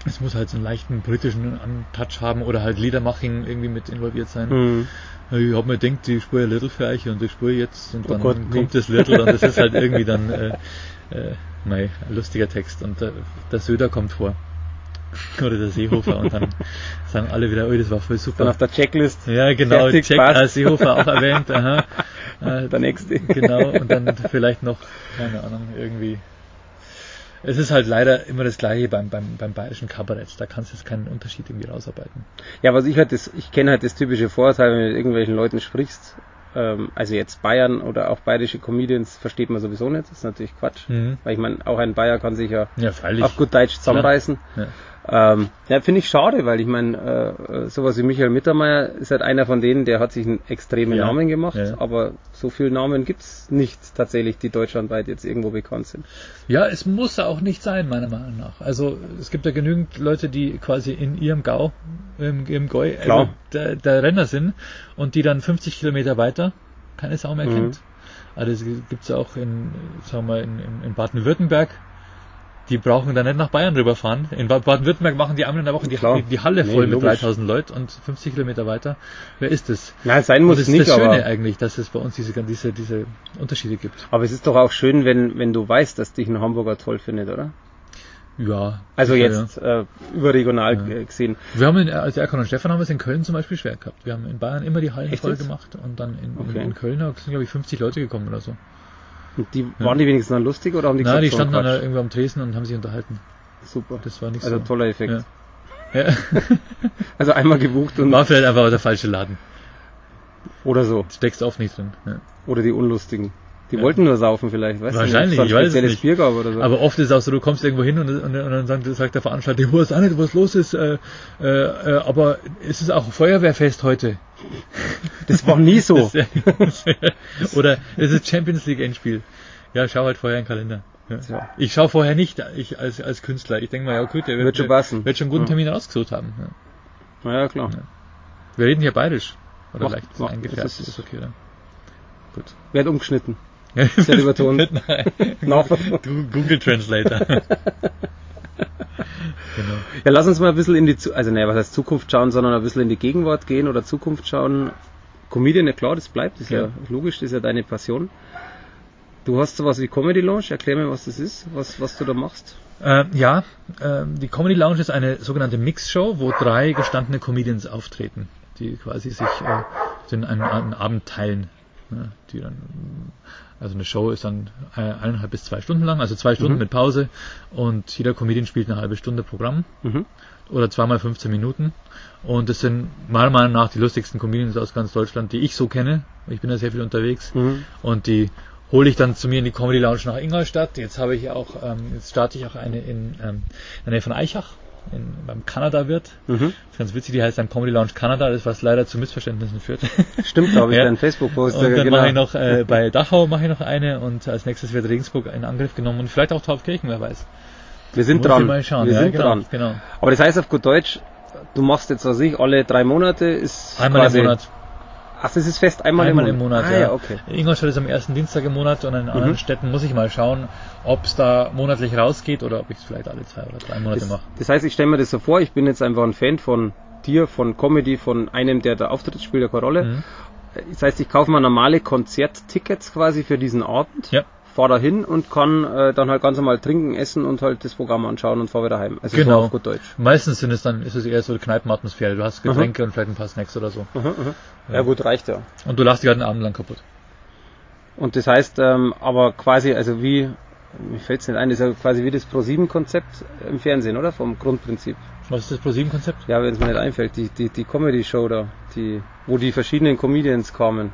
S3: Es muss halt so einen leichten politischen Touch haben oder halt Liedermaching irgendwie mit involviert sein.
S2: Hm.
S3: Ja, Ich hab mir gedacht, ich spüre Little für euch und ich spüre jetzt und
S2: Oh
S3: dann
S2: Gott,
S3: kommt das Little und das ist halt *laughs* irgendwie dann äh, äh, mei, ein lustiger Text und äh, der Söder kommt vor. Oder der Seehofer und dann *laughs* sagen alle wieder, oh, das war voll
S2: Dann
S3: super.
S2: auf der Checklist
S3: Ja, genau,
S2: Fertig,
S3: Check, äh, Seehofer auch erwähnt, aha. *laughs* Äh,
S2: der nächste.
S3: genau, und dann vielleicht noch, keine Ahnung, irgendwie. Es ist halt leider immer das gleiche beim, beim, beim bayerischen Kabarett. Da kannst du jetzt keinen Unterschied irgendwie rausarbeiten.
S2: Ja, was ich halt das, ich kenne halt das typische Vorurteil, wenn du mit irgendwelchen Leuten sprichst. Ähm, also jetzt Bayern oder auch bayerische Comedians versteht man sowieso nicht. Das ist natürlich Quatsch.
S3: Mhm.
S2: Weil ich meine, auch ein Bayer kann sich ja
S3: Ja,
S2: auf gut Deutsch zusammenreißen.
S3: Ja.
S2: Ähm, ja, finde ich schade, weil ich meine, äh, sowas wie Michael Mittermeier ist halt einer von denen, der hat sich einen extremen
S3: Ja,
S2: Namen gemacht,
S3: ja.
S2: aber so viele Namen gibt's nicht tatsächlich, die deutschlandweit jetzt irgendwo bekannt sind.
S3: Ja, es muss auch nicht sein, meiner Meinung nach. Also es gibt ja genügend Leute, die quasi in ihrem Gau, im, im Goi,
S2: Klar.
S3: also der, der Renner sind und die dann 50 Kilometer weiter keine Sau mehr
S2: Mhm.
S3: kennt. Also das gibt's ja auch in, sagen wir, in, in, in Baden-Württemberg. Die brauchen da nicht nach Bayern rüberfahren. In Ba- Baden-Württemberg machen die einmal in der Woche die, die, Halle
S2: Nee,
S3: voll mit
S2: logisch.
S3: 3000 Leuten und 50 Kilometer weiter. Wer ist das?
S2: Nein, sein muss
S3: das
S2: es
S3: ist
S2: nicht,
S3: das Schöne
S2: aber,
S3: eigentlich, dass es bei uns diese, diese, diese Unterschiede gibt.
S2: aber es ist doch auch schön, wenn, wenn du weißt, dass dich ein Hamburger toll findet, oder?
S3: Ja.
S2: Also jetzt äh, überregional
S3: Ja.
S2: gesehen.
S3: Wir haben in, als Erkan und Stefan haben wir es in Köln zum Beispiel schwer gehabt. Wir haben in Bayern immer die Hallen
S2: Echt
S3: voll
S2: jetzt?
S3: gemacht und dann in,
S2: Okay.
S3: in, in Köln sind glaube ich 50 Leute gekommen oder so.
S2: Und die, Waren die wenigstens dann lustig oder haben die
S3: Na,
S2: gesagt,
S3: die standen dann irgendwo am Tresen und haben sich unterhalten.
S2: Super.
S3: Das war nicht
S2: Also
S3: so.
S2: toller Effekt.
S3: Ja. Ja. *laughs*
S2: Also einmal gebucht und
S3: War vielleicht einfach der falsche Laden.
S2: Oder so.
S3: Steckst oft nicht drin. Ja.
S2: Oder die Unlustigen. Die
S3: Ja.
S2: wollten nur saufen vielleicht, weißt
S3: Wahrscheinlich,
S2: du?
S3: ich weiß es nicht.
S2: Bier gab oder so.
S3: Aber oft ist es auch so, du kommst irgendwo hin und, und, und dann sagt, sagt der Veranstalter, ich weiß auch nicht, was los ist, äh, äh, äh, aber es ist auch Feuerwehrfest heute.
S2: Das war nie so.
S3: Das, oder es ist Champions League Endspiel. Ja, schau halt vorher in den Kalender. Ja. Ich schaue vorher nicht, ich als, als Künstler. Ich denke mal, ja gut, der wird,
S2: Wird schon passen.
S3: wird schon einen guten
S2: Ja.
S3: Termin rausgesucht haben. Ja.
S2: Na ja, klar.
S3: Wir reden hier bayerisch. Oder
S2: Macht-
S3: leicht
S2: macht-
S3: eingefärbt,
S2: das
S3: ist,
S2: ist-
S3: okay, oder? Gut.
S2: Wird umgeschnitten. *laughs* Sehr übertont.
S3: Nein. Google Translator. *laughs* *laughs* genau.
S2: Ja, lass uns mal ein bisschen in die, Zu also ne, was heißt Zukunft schauen, sondern ein bisschen in die Gegenwart gehen oder Zukunft schauen. Comedian, ja klar, das bleibt, ist ja,
S3: Ja.
S2: logisch, das ist ja deine Passion. Du hast sowas wie Comedy Lounge, erklär mir, was das ist, was, was du da machst.
S3: Ähm, ja, ähm, die Comedy Lounge ist eine sogenannte Mix-Show, wo drei gestandene Comedians auftreten, die quasi sich äh, den einen, einen Abend teilen. Ja, die dann, also eine Show ist dann äh, eineinhalb bis zwei Stunden lang, also zwei Stunden
S2: Mhm.
S3: mit Pause und jeder Comedian spielt eine halbe Stunde Programm
S2: Mhm.
S3: oder zweimal 15 Minuten. Und das sind meiner Meinung nach die lustigsten Comedians aus ganz Deutschland, die ich so kenne. Ich bin da sehr viel unterwegs.
S2: Mhm.
S3: Und die hole ich dann zu mir in die Comedy Lounge nach Ingolstadt. Jetzt habe ich auch, ähm, jetzt starte ich auch eine in, ähm, in der Nähe von Eichach, in, beim Kanada Wirt.
S2: Mhm.
S3: Das ist ganz witzig, die heißt dann Comedy Lounge Kanada, das was leider zu Missverständnissen führt. *laughs*
S2: Stimmt, habe ich
S3: Ja.
S2: deinen Facebook-Post.
S3: Und dann
S2: genau.
S3: mache ich noch äh, bei Dachau mache ich noch eine und als nächstes wird Regensburg in Angriff genommen und vielleicht auch Taufkirchen, wer weiß.
S2: Wir sind dran.
S3: Mal schauen.
S2: Wir
S3: ja,
S2: sind
S3: genau,
S2: dran.
S3: Genau.
S2: Aber das heißt auf gut Deutsch, du machst jetzt, was ich, alle drei Monate ist
S3: Einmal im Monat.
S2: Ach, das ist fest einmal,
S3: Einmal
S2: im
S3: im
S2: Monat.
S3: Monat,
S2: ah,
S3: ja.
S2: ja, okay.
S3: Ingolstadt ist am ersten Dienstag im Monat und in anderen
S2: Mhm.
S3: Städten muss ich mal schauen, ob es da monatlich rausgeht oder ob ich es vielleicht alle zwei oder drei Monate
S2: Das,
S3: mache.
S2: das heißt, ich stelle mir das so vor, ich bin jetzt einfach ein Fan von dir, von Comedy, von einem, der da auftritt, spielt ja keine Rolle.
S3: Mhm.
S2: Das heißt, ich kaufe mal normale Konzerttickets quasi für diesen Abend,
S3: Ja.
S2: Fahre da hin und kann äh, dann halt ganz normal trinken, essen und halt das Programm anschauen und fahre wieder heim. Also so
S3: Genau.
S2: auf gut Deutsch.
S3: Meistens sind es dann, ist es eher so eine Kneipenatmosphäre. Du hast Getränke und vielleicht ein paar Snacks oder so.
S2: Mhm, mhm. Ja gut, reicht ja.
S3: Und du lachst dich halt einen Abend lang kaputt.
S2: Und das heißt, ähm, aber quasi, also wie, mir fällt es nicht ein, ist ja quasi wie das Pro-7-Konzept im Fernsehen, oder? Vom Grundprinzip.
S3: Was ist das ProSieben-Konzept?
S2: Ja, wenn es mir nicht einfällt, die, die, die Comedy-Show da, die, wo die verschiedenen Comedians kamen.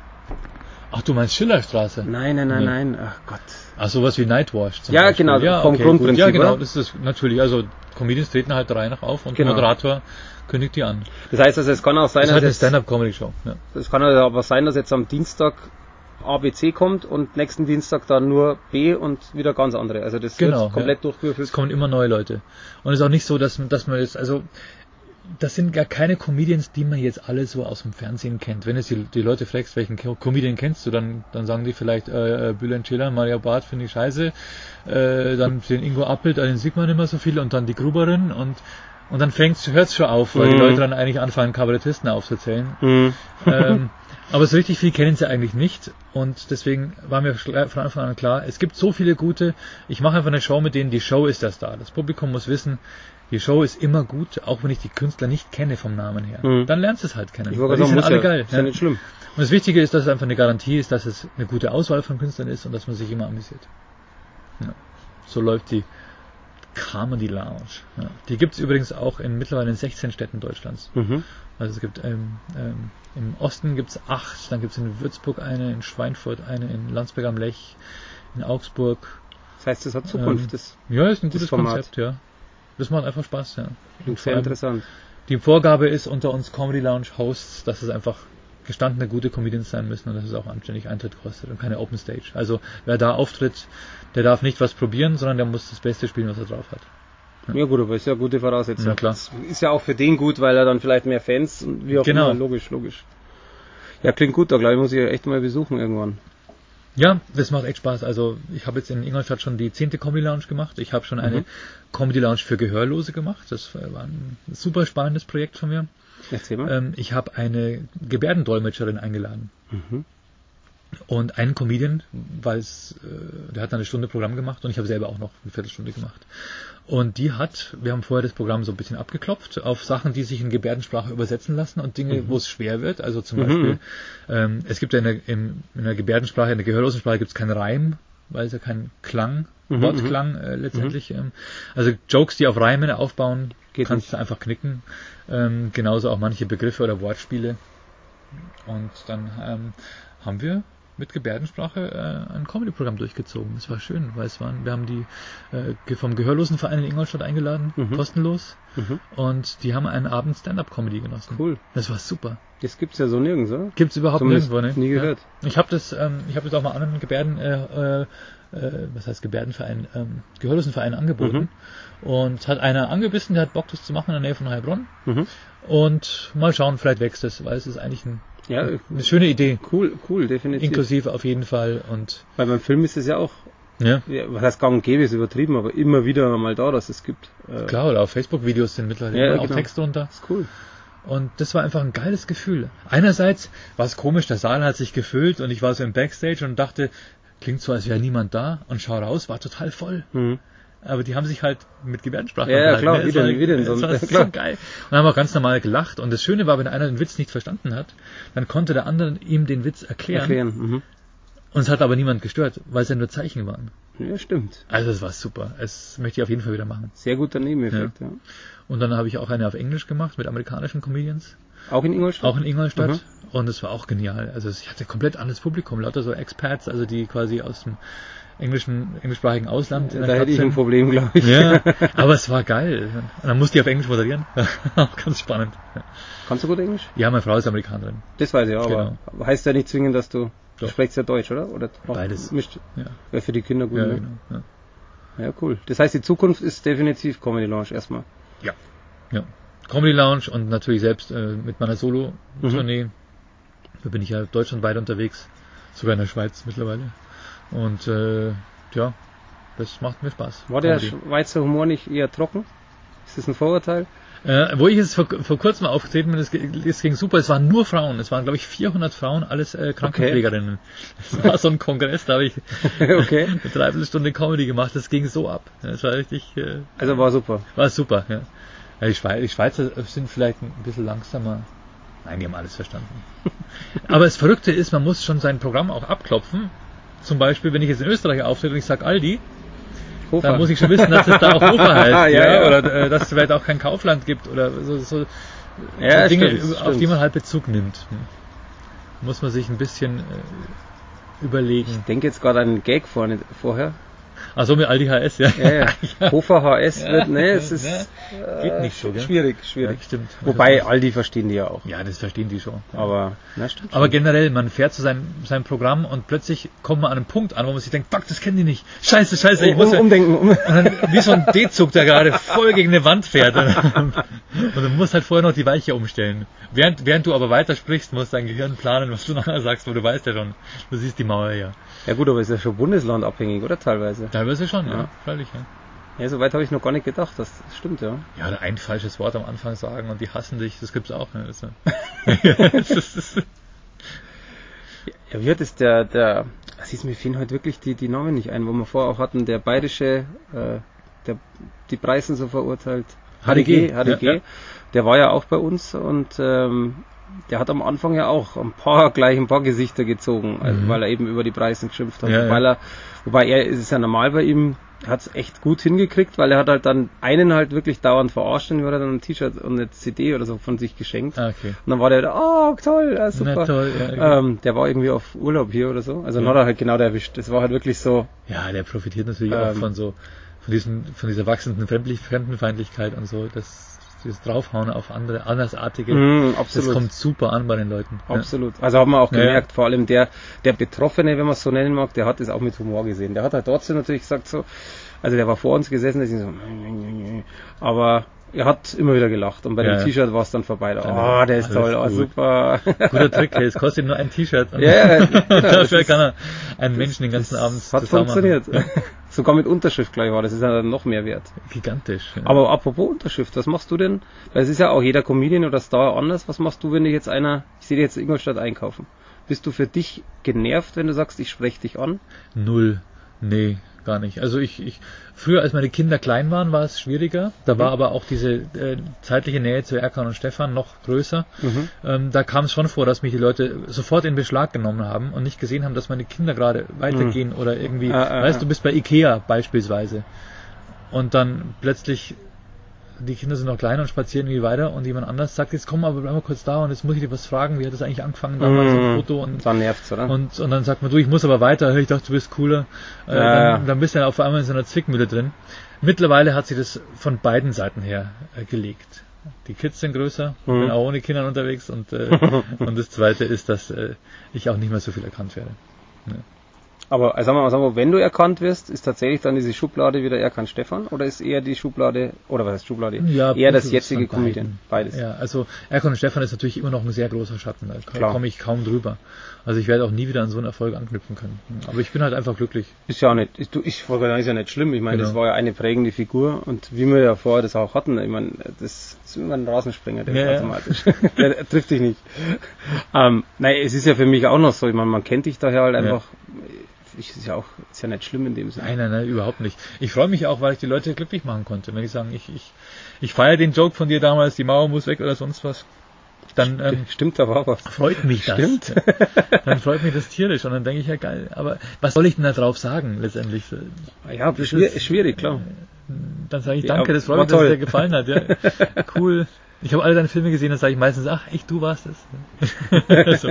S3: Ach, du meinst Schillerstraße?
S2: Nein, nein, nein,
S3: Nee.
S2: nein, ach Gott.
S3: Ach, sowas wie Nightwash zum
S2: Ja,
S3: Beispiel.
S2: genau, vom
S3: gut.
S2: Grundprinzip,
S3: Ja, genau, das ist natürlich. Also, Comedians treten halt drei nach auf und
S2: Genau.
S3: der Moderator kündigt die an.
S2: Das heißt also, es kann auch sein,
S3: Das ist halt eine
S2: dass jetzt,
S3: Stand-Up-Comedy-Show. Ja.
S2: es kann also aber sein, dass jetzt am Dienstag ABC kommt und nächsten Dienstag dann nur B und wieder ganz andere. Also das
S3: Genau,
S2: wird komplett
S3: ja.
S2: durchgewürfelt.
S3: Es kommen immer neue Leute. Und es ist auch nicht so, dass, dass man jetzt, also, das sind gar keine Comedians, die man jetzt alle so aus dem Fernsehen kennt. Wenn jetzt die, die Leute fragst, welchen Co- Comedian kennst du, dann, dann sagen die vielleicht äh, äh, Bülent Ceylan, Maria Barth finde ich scheiße, äh, dann den Ingo Appelt, äh, den sieht man immer so viel und dann die Gruberin und und dann fängt's, hört's schon auf, weil die
S2: Mhm.
S3: Leute dann eigentlich anfangen, Kabarettisten aufzuzählen.
S2: Mhm.
S3: ähm, aber so richtig viel kennen sie eigentlich nicht und deswegen war mir von Anfang an klar, es gibt so viele gute, ich mache einfach eine Show mit denen, die Show ist der Star. Das Publikum muss wissen, die Show ist immer gut, auch wenn ich die Künstler nicht kenne vom Namen her.
S2: Mhm.
S3: Dann lernst du es halt kennen.
S2: Ich wollte
S3: die
S2: sagen,
S3: sind alle
S2: ja,
S3: geil.
S2: ist ja nicht schlimm.
S3: Und das Wichtige ist, dass es einfach eine Garantie ist, dass es eine gute Auswahl von Künstlern ist und dass man sich immer amüsiert. Ja. So läuft die Comedy Lounge. Ja. Die gibt es übrigens auch in mittlerweile in 16 Städten Deutschlands.
S2: Mhm.
S3: Also es gibt ähm, ähm, im Osten gibt es acht, dann gibt es in Würzburg eine, in Schweinfurt eine, in Landsberg am Lech, in Augsburg.
S2: Das heißt, das hat Zukunft.
S3: Ähm,
S2: das
S3: Ja, ist ein gutes
S2: Format.
S3: Konzept, ja. Das macht einfach Spaß, ja.
S2: klingt
S3: vor
S2: sehr interessant.
S3: Die Vorgabe ist unter uns Comedy Lounge Hosts, dass es einfach gestandene gute Comedians sein müssen und dass es auch anständig Eintritt kostet und keine Open Stage. Also wer da auftritt, der darf nicht was probieren, sondern der muss das Beste spielen, was er drauf hat.
S2: Ja gut, aber ist ja eine gute Voraussetzung.
S3: Ja, klar.
S2: Das ist ja auch für den gut, weil er dann vielleicht mehr Fans und wie auch
S3: Genau.
S2: immer. Logisch, logisch. Ja, klingt gut, da glaube ich, muss ich echt mal besuchen irgendwann.
S3: Ja, das macht echt Spaß. Also ich habe jetzt in Ingolstadt schon die zehnte Comedy Lounge gemacht. Ich habe schon eine
S2: Mhm.
S3: Comedy Lounge für Gehörlose gemacht. Das war ein super spannendes Projekt von mir.
S2: Erzähl mal.
S3: Ähm, ich habe eine Gebärdendolmetscherin eingeladen.
S2: Mhm.
S3: Und einen Comedian, weil es, äh, der hat dann eine Stunde Programm gemacht und ich habe selber auch noch eine Viertelstunde gemacht. Und die hat, wir haben vorher das Programm so ein bisschen abgeklopft auf Sachen, die sich in Gebärdensprache übersetzen lassen und Dinge, wo es schwer wird. Also zum
S2: Mhm.
S3: Beispiel, ähm, es gibt ja in der, in, in der Gebärdensprache, in der Gehörlosensprache gibt es keinen Reim, weil es ja keinen Klang,
S2: Mhm,
S3: Wortklang äh, letztendlich. Ähm, also Jokes, die auf Reimen aufbauen,
S2: Geht
S3: kannst du einfach knicken. Ähm, genauso auch manche Begriffe oder Wortspiele. Und dann ähm, haben wir mit Gebärdensprache äh, ein Comedy-Programm durchgezogen. Es war schön, weil es waren, wir haben die äh, vom Gehörlosenverein in Ingolstadt eingeladen,
S2: Mhm.
S3: kostenlos.
S2: Mhm.
S3: Und die haben einen Abend Stand-up-Comedy genossen.
S2: Cool.
S3: Das war super.
S2: Das gibt's ja so nirgends, oder?
S3: Gibt's überhaupt
S2: Zumindest
S3: nirgendwo, ne?
S2: nie gehört.
S3: Ja. Ich habe das, ähm, ich habe das auch mal anderen Gebärden, äh, äh, äh, was heißt Gebärdenverein, ähm, Gehörlosenverein angeboten. Und hat einer angebissen, der hat Bock, das zu machen in der Nähe von Heilbronn.
S2: Mhm.
S3: Und mal schauen, vielleicht wächst es, weil es ist eigentlich ein,
S2: Ja,
S3: eine schöne Idee.
S2: cool, cool, definitiv.
S3: Inklusive auf jeden Fall. Und
S2: Weil beim Film ist es ja auch,
S3: ja,
S2: ja, was heißt gang und gäbe, ist übertrieben, aber immer wieder mal da, dass es gibt. Äh,
S3: klar, oder auf Facebook-Videos sind mittlerweile
S2: Ja,
S3: auch
S2: genau.
S3: Texte runter.
S2: Ist cool.
S3: Und das war einfach ein geiles Gefühl. Einerseits war es komisch, der Saal hat sich gefüllt und ich war so im Backstage und dachte, klingt so, als wäre niemand da und schau raus, war total voll.
S2: Mhm.
S3: Aber die haben sich halt mit Gebärdensprache
S2: Ja, ja, klar,
S3: ne?
S2: wie
S3: war-
S2: denn- wie denn sonst?
S3: war
S2: Ja,
S3: so geil. Und haben auch ganz normal gelacht. Und das Schöne war, wenn einer den Witz nicht verstanden hat, dann konnte der andere ihm den Witz erklären.
S2: Erklären. Mhm.
S3: Und es hat aber niemand gestört, weil es ja nur Zeichen waren.
S2: Ja, stimmt.
S3: Also es war super. Es möchte ich auf jeden Fall wieder machen.
S2: Sehr guter Nebeneffekt, ja.
S3: Und dann habe ich auch eine auf Englisch gemacht mit amerikanischen Comedians.
S2: Auch in Ingolstadt?
S3: Auch in Ingolstadt.
S2: Mhm.
S3: Und es war auch genial. Also ich hatte komplett anderes Publikum, lauter so Expats, also die quasi aus dem englischen, englischsprachigen Ausland
S2: da
S3: der
S2: hätte ich ein. Problem, glaube ich.
S3: Ja, aber es war geil. Und dann musste ich auf Englisch moderieren. *laughs* auch ganz spannend.
S2: Kannst du gut Englisch?
S3: Ja, meine Frau ist Amerikanerin.
S2: Das weiß ich auch, aber heißt ja nicht zwingend, dass du, du sprichst ja Deutsch, oder? oder
S3: Beides.
S2: Mischt.
S3: Ja,
S2: Wäre für die Kinder gut,
S3: ja
S2: ne?
S3: genau. Ja.
S2: Ja, cool. Das heißt, die Zukunft ist definitiv Comedy Lounge erstmal.
S3: Ja. ja. Comedy Lounge und natürlich selbst äh, mit meiner Solo-Tournee.
S2: Mhm.
S3: Da bin ich ja deutschlandweit unterwegs, sogar in der Schweiz mittlerweile. Und äh, ja, das macht mir Spaß.
S2: War der
S3: Comedy.
S2: Schweizer Humor nicht eher trocken? Ist das ein Vorurteil?
S3: Äh, wo ich jetzt vor, vor kurzem aufgetreten bin, es, ging super, es waren nur Frauen, es waren glaube ich 400 Frauen, alles äh, Krankenpflegerinnen. Es *laughs* war so ein Kongress, da habe ich *laughs*
S2: okay. *laughs*
S3: eine Dreiviertelstunde Comedy gemacht, das ging so ab. Es war richtig, äh,
S2: Also war super.
S3: war super, ja. ja die, Schweizer, die Schweizer sind vielleicht ein bisschen langsamer. Nein, die haben alles verstanden. Aber das Verrückte ist, man muss schon sein Programm auch abklopfen. Zum Beispiel, wenn ich jetzt in Österreich auftrete und ich sage Aldi,
S2: Hofer.
S3: dann muss ich schon wissen, dass es da auch Hofer *laughs* heißt.
S2: Ja,
S3: ja. Oder äh, dass es vielleicht auch kein Kaufland gibt oder so, so,
S2: Ja,
S3: so Dinge,
S2: stimmt,
S3: auf
S2: stimmt.
S3: die man halt Bezug nimmt. Hm. Muss man sich ein bisschen äh, überlegen.
S2: Ich denke jetzt gerade an einen Gag vorne, vorher.
S3: Achso, mit Aldi HS, ja.
S2: Ja, ja. *laughs* Hofer HS
S3: Ja.
S2: wird, ne, es ist
S3: Ja. Geht nicht so, gell?
S2: schwierig, schwierig.
S3: stimmt.
S2: Wobei Aldi verstehen die ja auch.
S3: Ja, das verstehen die schon.
S2: Aber, na stimmt.
S3: Aber
S2: schon.
S3: generell, man fährt zu seinem, seinem Programm und plötzlich kommt man an einen Punkt an, wo man sich denkt, fuck, das kennen die nicht. Scheiße, scheiße, ich
S2: um,
S3: muss
S2: um, umdenken. Um.
S3: dann, wie so ein D-Zug, der gerade voll gegen eine Wand fährt. Und, *laughs* und du musst halt vorher noch die Weiche umstellen. Während, während du aber weiter sprichst, muss dein Gehirn planen, was du nachher sagst, weil du weißt ja schon, du siehst die Mauer ja.
S2: Ja gut, aber ist ja schon bundeslandabhängig, oder teilweise?
S3: Teilweise schon, ja,
S2: Ja.
S3: freilich, ja.
S2: Ja, so weit habe ich noch gar nicht gedacht. Das stimmt, ja.
S3: Ja, oder ein falsches Wort am Anfang sagen und die hassen dich, das gibt's auch. Ne? Das *laughs* ist, *laughs*
S2: Ja, wie hat es der, der, siehst du, mir fielen heute wirklich die, die Namen nicht ein, wo wir vorher auch hatten, der bayerische, äh, der, die Preisen so verurteilt. HDG, HDG,
S3: Ja, ja.
S2: der war ja auch bei uns und ähm, der hat am Anfang ja auch ein paar *laughs* gleich ein paar Gesichter gezogen, also,
S3: Mhm.
S2: weil er eben über die Preise geschimpft hat.
S3: Ja,
S2: weil er, wobei er ist es ja normal bei ihm, hat es echt gut hingekriegt, weil er hat halt dann einen halt wirklich dauernd verarscht und ihm hat er dann ein T-Shirt und eine CD oder so von sich geschenkt.
S3: ah, okay.
S2: Und dann war der da, oh toll, ja, super.
S3: Na toll, ja.
S2: Ähm, der war irgendwie auf Urlaub hier oder so. Also dann
S3: Ja.
S2: hat er halt genau der erwischt. Das war halt wirklich so.
S3: Ja, der profitiert natürlich auch
S2: Ähm,
S3: von so, von diesen, von dieser wachsenden Fremdenfeindlichkeit und so, das, dieses Draufhauen auf andere, andersartige,
S2: Mm,
S3: das kommt super an bei den Leuten. Ja.
S2: Absolut. Also haben wir auch
S3: Ja,
S2: gemerkt, vor allem der, der Betroffene, wenn man es so nennen mag, der hat es auch mit Humor gesehen. Der hat halt trotzdem natürlich gesagt so, also der war vor uns gesessen, der ist so, aber er hat immer wieder gelacht und bei
S3: Ja,
S2: dem
S3: ja.
S2: T-Shirt war es dann vorbei. Da,
S3: Dann,
S2: oh, der ist toll, oh, super.
S3: Guter Trick, hey, es kostet nur ein T-Shirt.
S2: Ja, ja,
S3: Dafür kann er einen Menschen den ganzen
S2: Das
S3: Abend
S2: hat funktioniert. *laughs* Sogar mit Unterschrift gleich war, das ist ja dann noch mehr wert.
S3: Gigantisch. Ja.
S2: Aber apropos Unterschrift, was machst du denn? Weil es ist ja auch jeder Comedian oder Star anders. Was machst du, wenn dich jetzt einer, ich sehe dich jetzt in Ingolstadt einkaufen? Bist du für dich genervt, wenn du sagst, ich spreche dich an?
S3: Null. Nee, gar nicht. Also ich, ich früher, als meine Kinder klein waren, war es schwieriger. Da
S2: Mhm.
S3: war aber auch diese äh, zeitliche Nähe zu Erkan und Stefan noch größer.
S2: Mhm.
S3: Ähm, da kam es schon vor, dass mich die Leute sofort in Beschlag genommen haben und nicht gesehen haben, dass meine Kinder gerade weitergehen oder irgendwie,
S2: Ah, ah,
S3: weißt
S2: ah.
S3: du, bist bei Ikea beispielsweise und dann plötzlich die Kinder sind noch klein und spazieren irgendwie weiter und jemand anders sagt, jetzt komm aber bleib mal kurz da und jetzt muss ich dir was fragen, wie hat das eigentlich angefangen damals
S2: Mhm.
S3: im Foto und
S2: Dann nervt's, oder?
S3: und, und dann sagt man, du, ich muss aber weiter, ich dachte, du bist cooler. Äh,
S2: Ja, ja.
S3: dann, dann bist du dann auf einmal in so einer Zwickmühle drin. Mittlerweile hat sich das von beiden Seiten her äh, gelegt. Die Kids sind größer, ich
S2: Mhm.
S3: bin auch ohne Kinder unterwegs und, äh, *laughs* und das zweite ist, dass äh, ich auch nicht mehr so viel erkannt werde.
S2: Aber also sagen wir mal, sagen wir, wenn du erkannt wirst, ist tatsächlich dann diese Schublade wieder erkannt Stefan oder ist eher die Schublade oder was heißt Schublade?
S3: Ja,
S2: eher das jetzige
S3: beiden.
S2: Comedian. Beides.
S3: Ja, also Erkon und Stefan ist natürlich immer noch ein sehr großer Schatten, da
S2: Klar.
S3: komme ich kaum drüber. Also ich werde auch nie wieder an so einen Erfolg anknüpfen können. Aber ich bin halt einfach glücklich.
S2: Ist ja auch nicht, du, ich wollte sagen, ist ja nicht schlimm. Ich meine, das
S3: Genau.
S2: war ja eine prägende Figur und wie wir ja vorher das auch hatten, ich meine, das ist immer ein Rasenspringer, der
S3: Ja,
S2: ist
S3: ja.
S2: automatisch. *laughs* der, trifft dich nicht. Ähm, nein, es ist ja für mich auch noch so, ich meine, man kennt dich daher halt
S3: Ja.
S2: Ich, ist ja auch, ist ja nicht schlimm in dem Sinne.
S3: Nein, nein, nein, überhaupt nicht. Ich freue mich auch, weil ich die Leute glücklich machen konnte. Wenn ich sagen, ich, ich, ich feiere den Joke von dir damals, die Mauer muss weg oder sonst was, dann ähm,
S2: Stimmt, da war was.
S3: freut mich das.
S2: Stimmt. *laughs*
S3: Dann freut mich das tierisch und dann denke ich, ja geil, aber was soll ich denn da drauf sagen letztendlich?
S2: Ja, schwierig, schwierig klar.
S3: Dann sage ich
S2: Ja,
S3: danke, das freut mich, dass es
S2: toll.
S3: dir gefallen hat. Ja. *laughs* Cool. Ich habe alle deine Filme gesehen, dann sage ich meistens, ach, echt, du warst es. *laughs* so.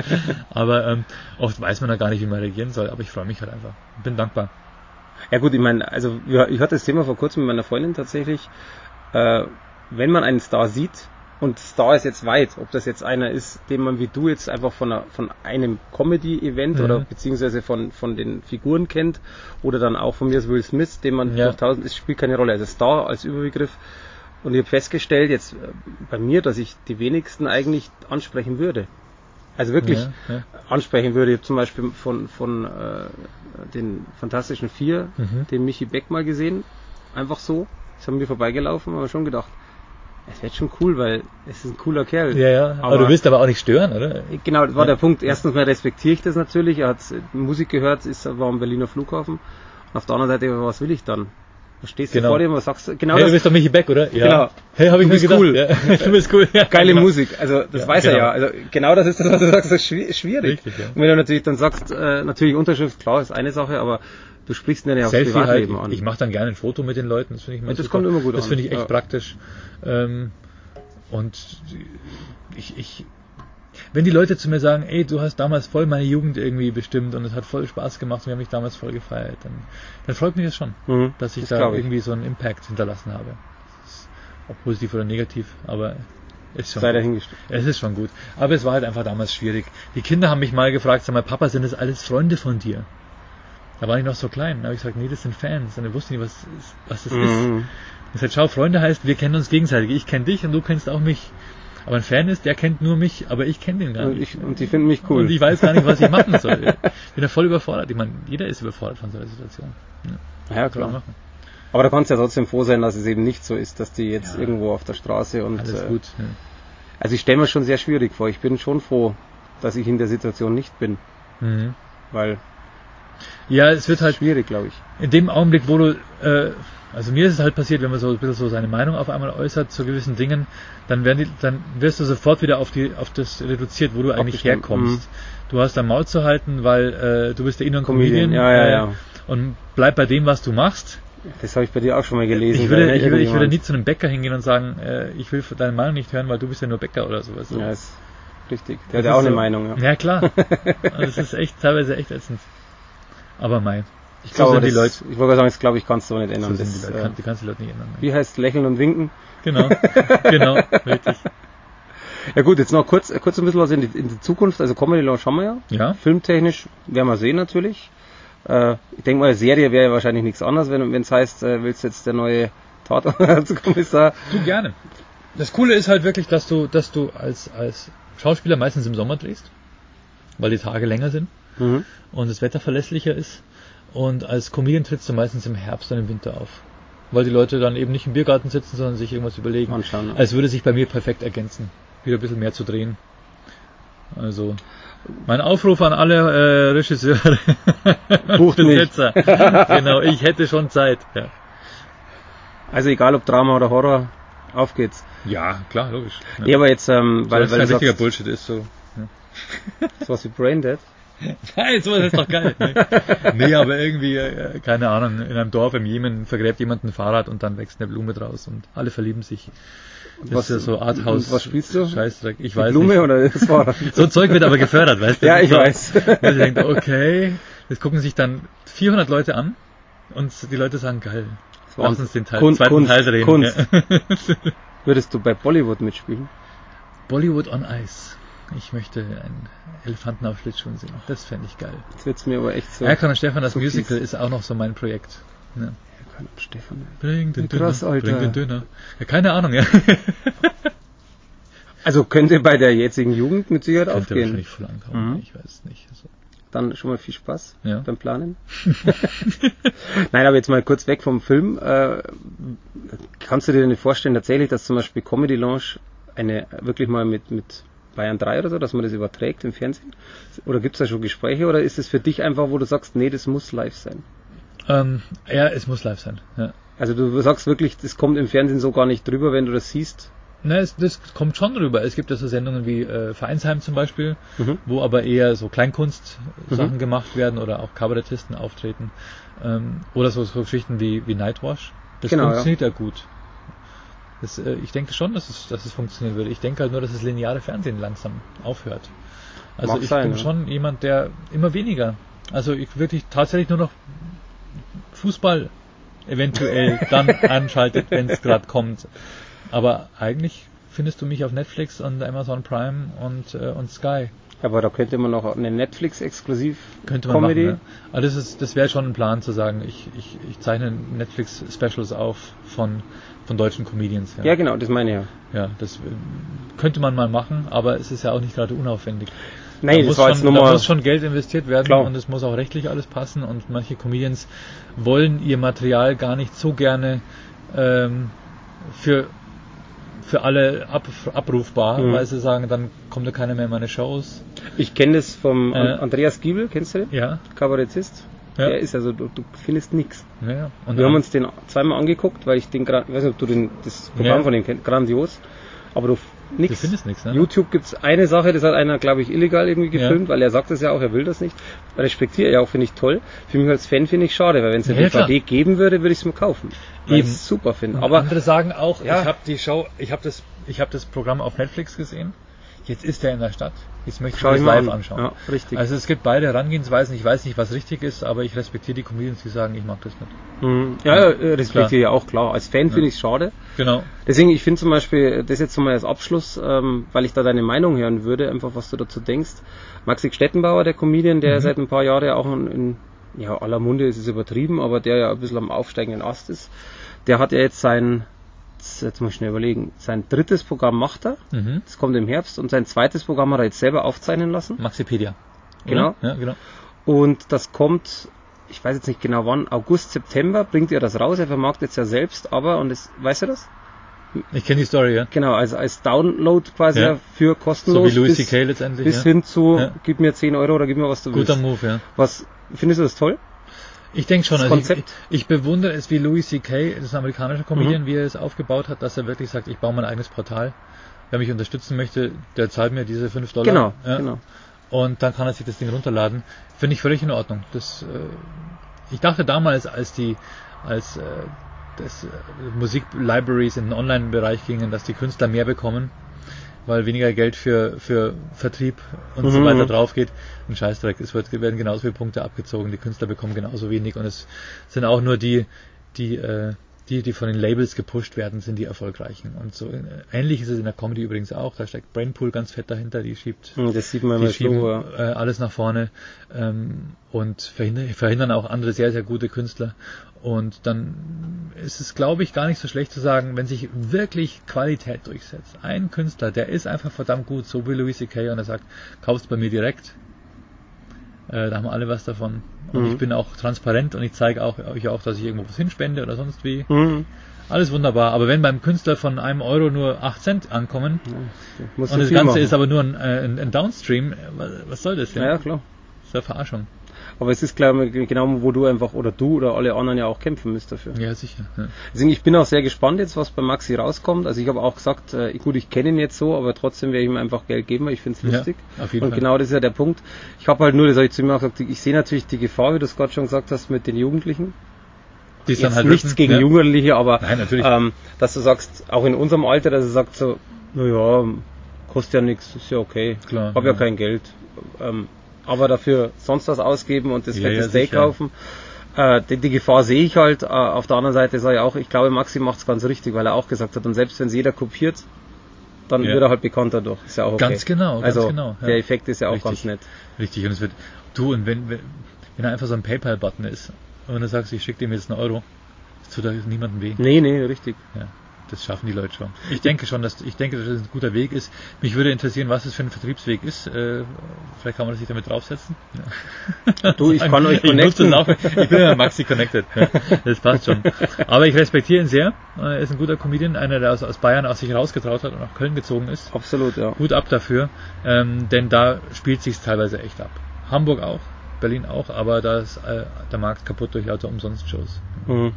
S3: Aber ähm, oft weiß man da gar nicht, wie man reagieren soll, aber ich freue mich halt einfach. Bin dankbar.
S2: Ja gut, ich meine, also ich hatte das Thema vor kurzem mit meiner Freundin tatsächlich. Äh, wenn man einen Star sieht und Star ist jetzt weit, ob das jetzt einer ist, den man wie du jetzt einfach von, einer, von einem Comedy-Event
S3: Mhm.
S2: oder beziehungsweise von, von den Figuren kennt oder dann auch von mir als Will Smith, den man
S3: Ja.
S2: durch tausend, es spielt keine Rolle. Also Star als Überbegriff. Und ich habe festgestellt jetzt äh, bei mir, dass ich die wenigsten eigentlich ansprechen würde. Also wirklich
S3: Ja, ja.
S2: ansprechen würde. Ich habe zum Beispiel von, von äh, den Fantastischen Vier,
S3: Mhm.
S2: den Michi Beck mal gesehen. Einfach so. Ist an mir vorbeigelaufen, aber schon gedacht, es wird schon cool, weil es ist ein cooler Kerl.
S3: Ja, ja. Aber,
S2: Aber-
S3: du willst aber auch nicht stören, oder?
S2: Genau, das war
S3: Ja.
S2: der Punkt. Erstens mal respektiere ich das natürlich. Er hat Musik gehört, ist, war am Berliner Flughafen. Und auf der anderen Seite, was will ich dann? Da stehst du
S3: Genau.
S2: vor dir und sagst? Genau
S3: hey, du
S2: das.
S3: bist doch Michi Beck, oder? Ja.
S2: Genau.
S3: Hey, hab ich
S2: Du
S3: mir gedacht.
S2: cool.
S3: Ja. *laughs* *laughs* Du bist cool. Ja,
S2: Geile
S3: genau.
S2: Musik, also das
S3: Ja,
S2: weiß er
S3: genau.
S2: ja. Also genau das ist das, was du sagst, das ist schwi- schwierig.
S3: Richtig, ja.
S2: Und wenn du natürlich dann sagst, äh, natürlich Unterschrift, klar, ist eine Sache, aber du sprichst ihn ja aufs
S3: Selfie halt.
S2: Privatleben
S3: Ich,
S2: an.
S3: ich mache dann gerne ein Foto mit den Leuten. Das finde ich mal
S2: das
S3: super.
S2: kommt immer gut
S3: Das finde ich echt
S2: Ja.
S3: praktisch. Ähm, und ich, ich, wenn die Leute zu mir sagen, ey, du hast damals voll meine Jugend irgendwie bestimmt und es hat voll Spaß gemacht und wir haben mich damals voll gefeiert, dann, dann freut mich das schon,
S2: Mhm,
S3: dass ich
S2: das
S3: da
S2: glaub ich.
S3: irgendwie so einen Impact hinterlassen habe. Ist ob positiv oder negativ, aber ist schon
S2: Sei dahingestellt.
S3: Es ist schon gut. Aber es war halt einfach damals schwierig. Die Kinder haben mich mal gefragt, sag mal, Papa, sind das alles Freunde von dir? Da war ich noch so klein. Da habe ich gesagt, nee, das sind Fans. Und ich wusste nicht, was, ist- was das ist.
S2: Mhm.
S3: Ich sagte, schau, Freunde heißt, wir kennen uns gegenseitig. Ich kenne dich und du kennst auch mich. Aber ein Fan ist, der kennt nur mich, aber ich kenne den gar
S2: Und,
S3: nicht.
S2: ich, und die finden mich cool.
S3: Und ich weiß gar nicht, was ich machen *laughs* soll. Ich bin da voll überfordert. Ich meine, jeder ist überfordert von so einer Situation. Ja,
S2: ja, klar. Aber da kannst du ja trotzdem froh sein, dass es eben nicht so ist, dass die jetzt
S3: Ja.
S2: irgendwo auf der Straße und
S3: Alles
S2: äh,
S3: gut. Ja.
S2: also ich stelle mir schon sehr schwierig vor. Ich bin schon froh, dass ich in der Situation nicht bin,
S3: Mhm.
S2: weil
S3: ja, es wird halt
S2: schwierig, glaube ich.
S3: in dem Augenblick, wo du, äh, also mir ist es halt passiert, wenn man so ein bisschen so seine Meinung auf einmal äußert zu gewissen Dingen, dann werden die, dann wirst du sofort wieder auf die, auf das reduziert, wo du eigentlich
S2: Abgestimmt,
S3: herkommst. Du hast dein Maul zu halten, weil äh, du bist der innere Comedian,
S2: Comedian, ja, ja,
S3: äh,
S2: ja.
S3: und bleib bei dem, was du machst.
S2: Das habe ich bei dir auch schon mal gelesen.
S3: Ich würde, ich, würde, ich würde nie zu einem Bäcker hingehen und sagen, äh, ich will deine Meinung nicht hören, weil du bist ja nur Bäcker oder sowas.
S2: Ja, ist richtig.
S3: Das
S2: Der hat ja auch eine
S3: so-
S2: Meinung. Ja.
S3: Ja klar. *laughs* das ist echt teilweise echt ätzend. Aber mei.
S2: Ich
S3: so
S2: glaube,
S3: die Leute.
S2: Ich wollte sagen, das glaube ich kannst du nicht
S3: So
S2: ändern.
S3: sind
S2: das,
S3: die Leute.
S2: äh,
S3: Kann, die kannst du Leute nicht ändern.
S2: wie heißt Lächeln und Winken?
S3: Genau, *laughs* genau, richtig.
S2: Ja gut, jetzt noch kurz, äh, kurz ein bisschen was in die, in die Zukunft. Also Comedy Launch haben wir ja.
S3: Ja,
S2: Filmtechnisch werden wir sehen natürlich. Äh, ich denke mal, Serie wäre ja wahrscheinlich nichts anderes, wenn es heißt, äh, willst du jetzt der neue Tatortkommissar? *laughs*
S3: du gerne. Das Coole ist halt wirklich, dass du, dass du als, als Schauspieler meistens im Sommer drehst, weil die Tage länger sind
S2: Mhm.
S3: und das Wetter verlässlicher ist. Und als Comedian trittst du meistens im Herbst und im Winter auf. Weil die Leute dann eben nicht im Biergarten sitzen, sondern sich irgendwas überlegen.
S2: Anschauen.
S3: Es würde sich bei mir perfekt ergänzen, wieder ein bisschen mehr zu drehen. Also, mein Aufruf an alle äh, Regisseure, *laughs*
S2: Bucht. *laughs*
S3: Besetzer. *laughs* genau, ich hätte schon Zeit. Ja.
S2: Also egal ob Drama oder Horror, auf geht's.
S3: Ja, klar, logisch.
S2: Ja, aber jetzt, ähm,
S3: weil,
S2: weil, weil
S3: ein
S2: du
S3: richtiger Bullshit ist so.
S2: sowas wie Braindead. *laughs*
S3: Nein, sowas ist doch geil. Ne? *laughs* nee, aber irgendwie, äh, keine Ahnung, in einem Dorf im Jemen vergräbt jemand ein Fahrrad und dann wächst eine Blume draus und alle verlieben sich. Das
S2: was,
S3: ist ja so Arthouse.
S2: Was spielst du?
S3: Scheißdreck. Ich
S2: Die
S3: weiß
S2: Blume
S3: nicht.
S2: oder das Fahrrad? *laughs*
S3: So ein Zeug wird aber gefördert, weißt du?
S2: Ja, ich
S3: So.
S2: weiß.
S3: Und ich denke, okay, das gucken sich dann 400 Leute an und die Leute sagen, geil. Lass uns den Teil,
S2: Kunst-
S3: zweiten
S2: Kunst-
S3: Teil drehen.
S2: Kunst.
S3: Ja.
S2: Würdest du bei Bollywood mitspielen?
S3: Bollywood on Ice. Ich möchte einen Elefanten auf Schlittschuhen sehen. Das fände ich geil.
S2: Jetzt wird's mir aber echt so.
S3: Erkan und Stefan, das
S2: so
S3: Musical
S2: fies.
S3: ist auch noch so mein Projekt. Ja.
S2: Erkan und Stefan.
S3: Bring den Döner.
S2: krass, Alter.
S3: Bring den Döner. Ja, keine Ahnung, ja. *laughs*
S2: Also könnte bei der jetzigen Jugend mit Sicherheit
S3: Könnte
S2: aufgehen.
S3: wahrscheinlich voll ankommen.
S2: Mhm.
S3: Ich weiß es nicht. Also,
S2: Dann schon mal viel Spaß
S3: Ja.
S2: beim Planen. *laughs* Nein, aber jetzt mal kurz weg vom Film. Äh, kannst du dir denn vorstellen, tatsächlich, dass zum Beispiel Comedy Lounge eine wirklich mal mit, mit Bayern 3 oder so, dass man das überträgt im Fernsehen? Oder gibt es da schon Gespräche oder ist es für dich einfach, wo du sagst, nee, das muss live sein?
S3: ähm, ja, es muss live sein. Ja.
S2: Also du sagst wirklich, das kommt im Fernsehen so gar nicht drüber, wenn du das siehst.
S3: Na, es, das kommt schon rüber. Es gibt ja so Sendungen wie äh, Vereinsheim zum Beispiel,
S2: Mhm.
S3: wo aber eher so Kleinkunst-Sachen gemacht werden oder auch Kabarettisten auftreten. Ähm, oder so, so Geschichten wie, wie Nightwash. Das
S2: Genau,
S3: funktioniert ja, gut. Das, äh, ich denke schon, dass es, dass es funktionieren würde. Ich denke halt nur, dass das lineare Fernsehen langsam aufhört. Also
S2: Mag
S3: ich
S2: sein,
S3: bin
S2: ja.
S3: schon jemand, der immer weniger, also ich wirklich tatsächlich nur noch Fußball eventuell *laughs* dann anschaltet, wenn es gerade kommt. Aber eigentlich findest du mich auf Netflix und Amazon Prime und, äh, und Sky.
S2: Aber da könnte man noch eine Netflix-exklusiv
S3: Könnte man
S2: Comedy.
S3: machen. Ja. Aber das ist, das wäre schon ein Plan zu sagen, ich, ich, ich zeichne Netflix Specials auf von, von deutschen Comedians.
S2: Ja, genau, das meine ich ja.
S3: Ja, das äh, könnte man mal machen, aber es ist ja auch nicht gerade unaufwendig.
S2: Nein,
S3: da
S2: das
S3: muss,
S2: war
S3: schon,
S2: jetzt nur
S3: da muss schon Geld investiert werden
S2: Klar.
S3: und es muss auch rechtlich alles passen und manche Comedians wollen ihr Material gar nicht so gerne ähm, für für alle ab, abrufbar,
S2: Mhm.
S3: weil sie sagen, dann kommt ja keiner mehr in meine Shows.
S2: Ich kenne das vom
S3: Äh.
S2: An- Andreas Giebel, kennst du den?
S3: Ja,
S2: Kabarettist.
S3: Ja.
S2: Der ist also, du, du findest nichts.
S3: ja. Und
S2: Wir haben uns den zweimal angeguckt, weil ich den ich weiß nicht, ob du den, das Programm
S3: Ja.
S2: von dem kennst, grandios. Aber du f-
S3: du findest nichts, ne?
S2: YouTube gibt's eine Sache, das hat einer, glaube ich, illegal irgendwie
S3: Ja.
S2: gefilmt, weil er sagt es ja auch, er will das nicht. Respektiere ich auch, finde ich toll. Für mich als Fan finde ich schade, weil wenn es eine
S3: Ja, klar.
S2: DVD geben würde, würde ich es mir kaufen. Weil ich
S3: Eben.
S2: es super finde.
S3: Aber
S2: Aber
S3: andere sagen auch,
S2: Ja.
S3: ich habe die Show, ich habe das, ich habe das Programm auf Netflix gesehen. Jetzt ist er in der Stadt. Jetzt möchte ich
S2: schau
S3: das
S2: mal
S3: live
S2: an.
S3: anschauen.
S2: Ja, richtig.
S3: Also es gibt beide Herangehensweisen. Ich weiß nicht, was richtig ist, aber ich respektiere die Comedians, die sagen, ich mag das nicht.
S2: Mhm. Ja, ja, äh, respektiere ich auch, klar. Als Fan finde ich es schade.
S3: Genau.
S2: Deswegen, ich finde zum Beispiel, das jetzt nochmal als Abschluss, ähm, weil ich da deine Meinung hören würde, einfach was du dazu denkst. Maxi Stettenbauer, der Comedian, der
S3: Mhm.
S2: seit ein paar Jahren auch in, in ja, aller Munde ist es übertrieben, aber der ja ein bisschen am aufsteigenden Ast ist, der hat ja jetzt sein, jetzt muss ich schnell überlegen, sein drittes Programm macht er,
S3: Mhm.
S2: das kommt im Herbst, und sein zweites Programm hat er jetzt selber aufzeichnen lassen.
S3: Maxipedia.
S2: Genau.
S3: Ja, genau.
S2: Und das kommt, ich weiß jetzt nicht genau wann, August, September bringt er das raus, er vermarktet es ja selbst, aber, und das, weißt du das?
S3: Ich kenne die Story, ja.
S2: Genau, also als Download quasi
S3: Ja.
S2: für
S3: So
S2: kostenlos
S3: wie Louis
S2: bis,
S3: C.K. letztendlich.
S2: bis
S3: ja.
S2: hin zu
S3: Ja.
S2: gib mir 10 Euro oder gib mir was du
S3: Guter
S2: willst.
S3: Move, ja.
S2: Was findest du das toll?
S3: Ich denke schon, also ich, ich bewundere es, wie Louis C.K., das ist ein amerikanischer Comedian,
S2: Mhm.
S3: wie er es aufgebaut hat, dass er wirklich sagt, ich baue mein eigenes Portal. Wer mich unterstützen möchte, der zahlt mir diese 5 Dollar.
S2: Genau,
S3: ja.
S2: genau.
S3: Und dann kann er sich das Ding runterladen. Finde ich völlig in Ordnung. Das, äh, ich dachte damals, als die, als äh, das, äh, Musiklibraries in den Online-Bereich gingen, dass die Künstler mehr bekommen, weil weniger Geld für, für Vertrieb und so
S2: Mhm.
S3: weiter drauf geht. Ein Scheißdreck. Es wird, werden genauso viele Punkte abgezogen. Die Künstler bekommen genauso wenig und es sind auch nur die, die, äh, die, die von den Labels gepusht werden, sind die erfolgreichen. Und so äh, ähnlich ist es in der Comedy übrigens auch. Da steckt Brainpool ganz fett dahinter, die schiebt
S2: Hm, Das sieht man
S3: die schieben
S2: Logo.
S3: äh, alles nach vorne ähm, und verhindern, verhindern auch andere sehr, sehr gute Künstler. Und dann ist es, glaube ich, gar nicht so schlecht zu sagen, wenn sich wirklich Qualität durchsetzt. Ein Künstler, der ist einfach verdammt gut, so wie Louis C.K. und er sagt, kaufst bei mir direkt. Äh, da haben alle was davon. Und
S2: Mhm.
S3: ich bin auch transparent und ich zeige auch, euch auch, dass ich irgendwo was hinspende oder sonst wie.
S2: Mhm.
S3: Alles wunderbar. Aber wenn beim Künstler von einem Euro nur 8 Cent ankommen
S2: Musst
S3: und das Ganze
S2: machen.
S3: ist aber nur ein, äh, ein, ein Downstream, was, was soll das denn?
S2: ja, ja, klar.
S3: Das ist ja Verarschung.
S2: Aber es ist klar, genau wo du einfach oder du oder alle anderen ja auch kämpfen müsst dafür.
S3: Ja, sicher. Ja.
S2: Deswegen, ich bin auch sehr gespannt jetzt, was bei Maxi rauskommt. Also ich habe auch gesagt, äh, gut, ich kenne ihn jetzt so, aber trotzdem werde ich ihm einfach Geld geben, weil ich finde es lustig.
S3: Ja, auf jeden
S2: Und
S3: Fall.
S2: genau das ist ja der Punkt. Ich habe halt nur, das habe ich zu ihm auch gesagt, ich sehe natürlich die Gefahr, wie du es gerade schon gesagt hast, mit den Jugendlichen.
S3: Die ist dann halt
S2: nichts
S3: wissen,
S2: gegen
S3: ja.
S2: Jugendliche, aber
S3: Nein,
S2: ähm, dass du sagst, auch in unserem Alter, dass er sagt so, naja, kostet ja nichts, ist ja okay,
S3: Klar,
S2: hab ja,
S3: ja.
S2: kein Geld. Ähm, aber dafür sonst was ausgeben und das
S3: Ja,
S2: fette
S3: ja,
S2: Steak
S3: sicher.
S2: kaufen. Äh, die, die Gefahr sehe ich halt. Äh, auf der anderen Seite sage ich auch, ich glaube, Maxi macht es ganz richtig, weil er auch gesagt hat, und selbst wenn es jeder kopiert, dann
S3: Ja.
S2: wird er halt bekannter dadurch. Ist ja auch okay.
S3: Ganz genau, ganz
S2: also
S3: genau,
S2: der Effekt ist ja auch
S3: Richtig.
S2: ganz nett.
S3: Richtig, und es wird, du, und wenn, wenn, wenn da einfach so ein PayPal-Button ist, und du sagst, ich schicke dem jetzt einen Euro, tut da niemandem weh.
S2: Nee, nee, richtig.
S3: Ja, das schaffen die Leute schon. Ich denke schon, dass ich denke, dass das ein guter Weg ist. Mich würde interessieren, was es für ein Vertriebsweg ist. Äh, vielleicht kann man sich damit draufsetzen. Ja.
S2: Du, ich *laughs* kann euch
S3: ich
S2: connecten.
S3: auch. Ich bin ja Maxi Connected. Ja, das passt schon. Aber ich respektiere ihn sehr. Er ist ein guter Comedian, einer, der aus, aus Bayern aus sich rausgetraut hat und nach Köln gezogen ist.
S2: Absolut, ja.
S3: Gut ab dafür, ähm, denn da spielt sich teilweise echt ab. Hamburg auch, Berlin auch, aber da ist äh, der Markt kaputt durch lauter Umsonst-Shows.
S2: Mhm.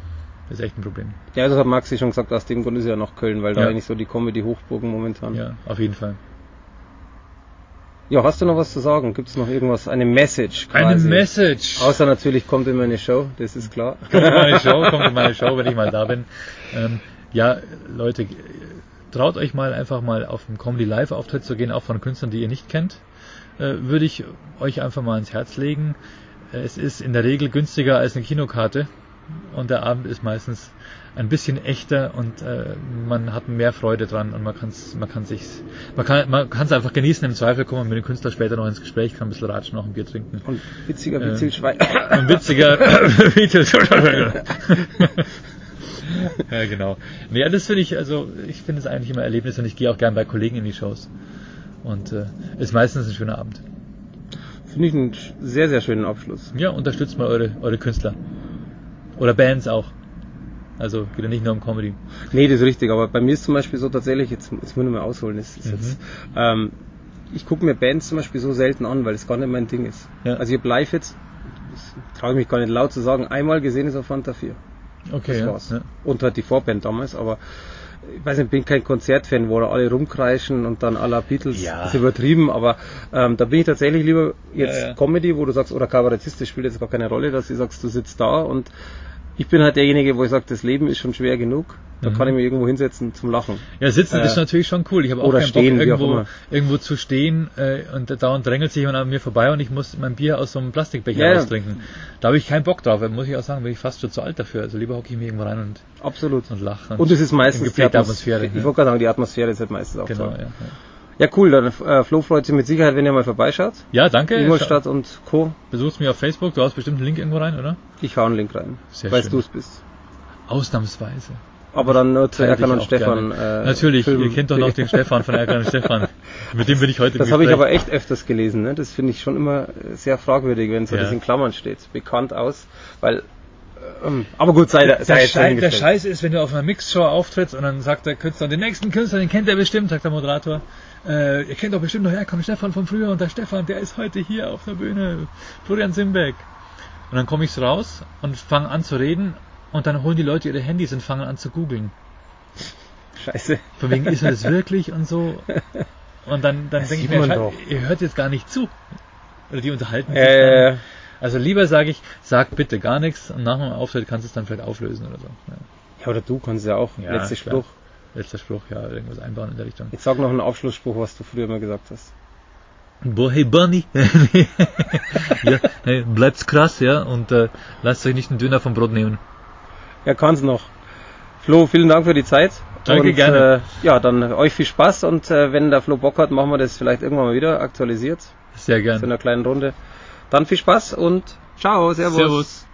S3: Das ist echt ein Problem.
S2: Ja, das hat Maxi schon gesagt, aus dem Grund ist er nach Köln, weil da
S3: Ja.
S2: eigentlich so die Comedy-Hochburgen momentan.
S3: Ja, auf jeden Fall.
S2: Ja, hast du noch was zu sagen? Gibt es noch irgendwas? Eine Message
S3: Eine
S2: quasi?
S3: Message.
S2: Außer natürlich kommt in meine Show, das ist klar.
S3: kommt in meine Show, kommt in meine Show, wenn ich mal da bin. Ähm, ja, Leute, traut euch mal einfach mal auf einen Comedy Live Auftritt zu gehen, auch von Künstlern, die ihr nicht kennt. Äh, würde ich euch einfach mal ins Herz legen. Es ist in der Regel günstiger als eine Kinokarte und der Abend ist meistens ein bisschen echter und äh, man hat mehr Freude dran und man kann man kann sich man kann man kann es einfach genießen im Zweifel kommen mit dem Künstler später noch ins Gespräch kann ein bisschen ratschen noch ein Bier trinken
S2: Und witziger
S3: Ähm,
S2: Witzelschwein.
S3: ein witziger *laughs* *laughs* *laughs* ja, genau. Nee, das finde ich, also ich finde es eigentlich immer Erlebnis und ich gehe auch gern bei Kollegen in die Shows. Und äh, ist meistens ein schöner Abend.
S2: Finde ich einen sehr, sehr schönen Abschluss.
S3: Ja, unterstützt mal eure, eure Künstler. Oder Bands auch. Also geht ja nicht nur um Comedy.
S2: Nee, das ist richtig, aber bei mir ist zum Beispiel so tatsächlich, jetzt, jetzt muss ich mal ausholen, das ist
S3: Mhm.
S2: jetzt, ähm, ich gucke mir Bands zum Beispiel so selten an, weil es gar nicht mein Ding ist.
S3: Ja.
S2: Also ich habe live jetzt, traue ich mich gar nicht laut zu sagen, einmal gesehen ist auf Fanta 4.
S3: Okay,
S2: Das
S3: ja.
S2: war's.
S3: Ja.
S2: Und halt die Vorband damals, aber ich weiß nicht, bin kein Konzertfan, wo da alle rumkreischen und dann la Beatles.
S3: Ja.
S2: ist übertrieben, aber ähm, da bin ich tatsächlich lieber jetzt
S3: Ja, ja.
S2: Comedy, wo du sagst, oder Kabarettist, das spielt jetzt gar keine Rolle, dass du sagst, du sitzt da und ich bin halt derjenige, wo ich sage, das Leben ist schon schwer genug. Da
S3: Mhm.
S2: kann ich mich irgendwo hinsetzen zum Lachen.
S3: Ja, sitzen
S2: Äh,
S3: ist natürlich schon cool. Ich habe auch keinen
S2: stehen,
S3: Bock, irgendwo, irgendwo zu stehen äh, und dauernd drängelt sich jemand an mir vorbei und ich muss mein Bier aus so einem Plastikbecher
S2: Ja, ja.
S3: austrinken. Da habe ich keinen Bock drauf. Muss ich auch sagen, bin ich fast schon zu alt dafür. Also lieber hocke ich mich irgendwo rein und,
S2: Absolut.
S3: und lache.
S2: Und es ist meistens die Atmosphäre.
S3: Atmosphäre.
S2: Ich wollte gerade sagen, die Atmosphäre ist halt meistens auch
S3: Genau,
S2: toll.
S3: ja.
S2: Ja, cool. Dann äh, Flo freut sich mit Sicherheit, wenn ihr mal vorbeischaut.
S3: Ja, danke.
S2: Ingolstadt und Co.
S3: Besuchst mich auf Facebook. Du hast bestimmt einen Link irgendwo rein, oder?
S2: Ich hau einen Link rein,
S3: Sehr
S2: weil du es bist.
S3: Ausnahmsweise.
S2: Aber dann nur zu Erkan und Stefan. Äh,
S3: Natürlich,
S2: Film-
S3: ihr kennt doch noch den *laughs* Stefan von Erkan und Stefan. Mit dem bin ich heute
S2: Das habe ich aber echt öfters gelesen. Ne? Das finde ich schon immer sehr fragwürdig, wenn so
S3: Ja.
S2: das in Klammern steht. Bekannt aus, weil. Ähm, aber gut, sei, da- sei
S3: Der, Schei der. Scheiß ist, wenn du auf einer Mixshow auftrittst und dann sagt der Künstler, den nächsten Künstler, den kennt er bestimmt, sagt der Moderator. Äh, ihr kennt doch bestimmt noch Erkan und Stefan von früher und der Stefan, der ist heute hier auf der Bühne. Florian Simbeck. Und dann komme ich raus und fange an zu reden und dann holen die Leute ihre Handys und fangen an zu googeln.
S2: Scheiße.
S3: Von wegen, ist er das wirklich und so. Und dann, dann
S2: Das
S3: denke ich mir,
S2: doch.
S3: ihr hört jetzt gar nicht zu. Oder die unterhalten sich
S2: Äh,
S3: dann. Also lieber sage ich, sag bitte gar nichts und nach dem Auftritt kannst du es dann vielleicht auflösen oder so. Ja.
S2: ja, oder du kannst ja auch.
S3: Ja,
S2: Letzter
S3: klar.
S2: Spruch.
S3: Letzter Spruch, ja, irgendwas einbauen in der Richtung.
S2: Jetzt sag noch einen Abschlussspruch, was du früher immer gesagt hast.
S3: Boah, hey Bunny. *laughs* ja, hey, bleibt's krass, ja, und äh, lasst euch nicht einen Döner vom Brot nehmen.
S2: Ja, kann's noch. Flo, vielen Dank für die Zeit.
S3: Danke,
S2: und,
S3: gerne.
S2: Äh, ja, dann euch viel Spaß und äh, wenn der Flo Bock hat, machen wir das vielleicht irgendwann mal wieder aktualisiert.
S3: Sehr
S2: So in einer kleinen Runde. Dann viel Spaß und ciao, servus.
S3: Servus.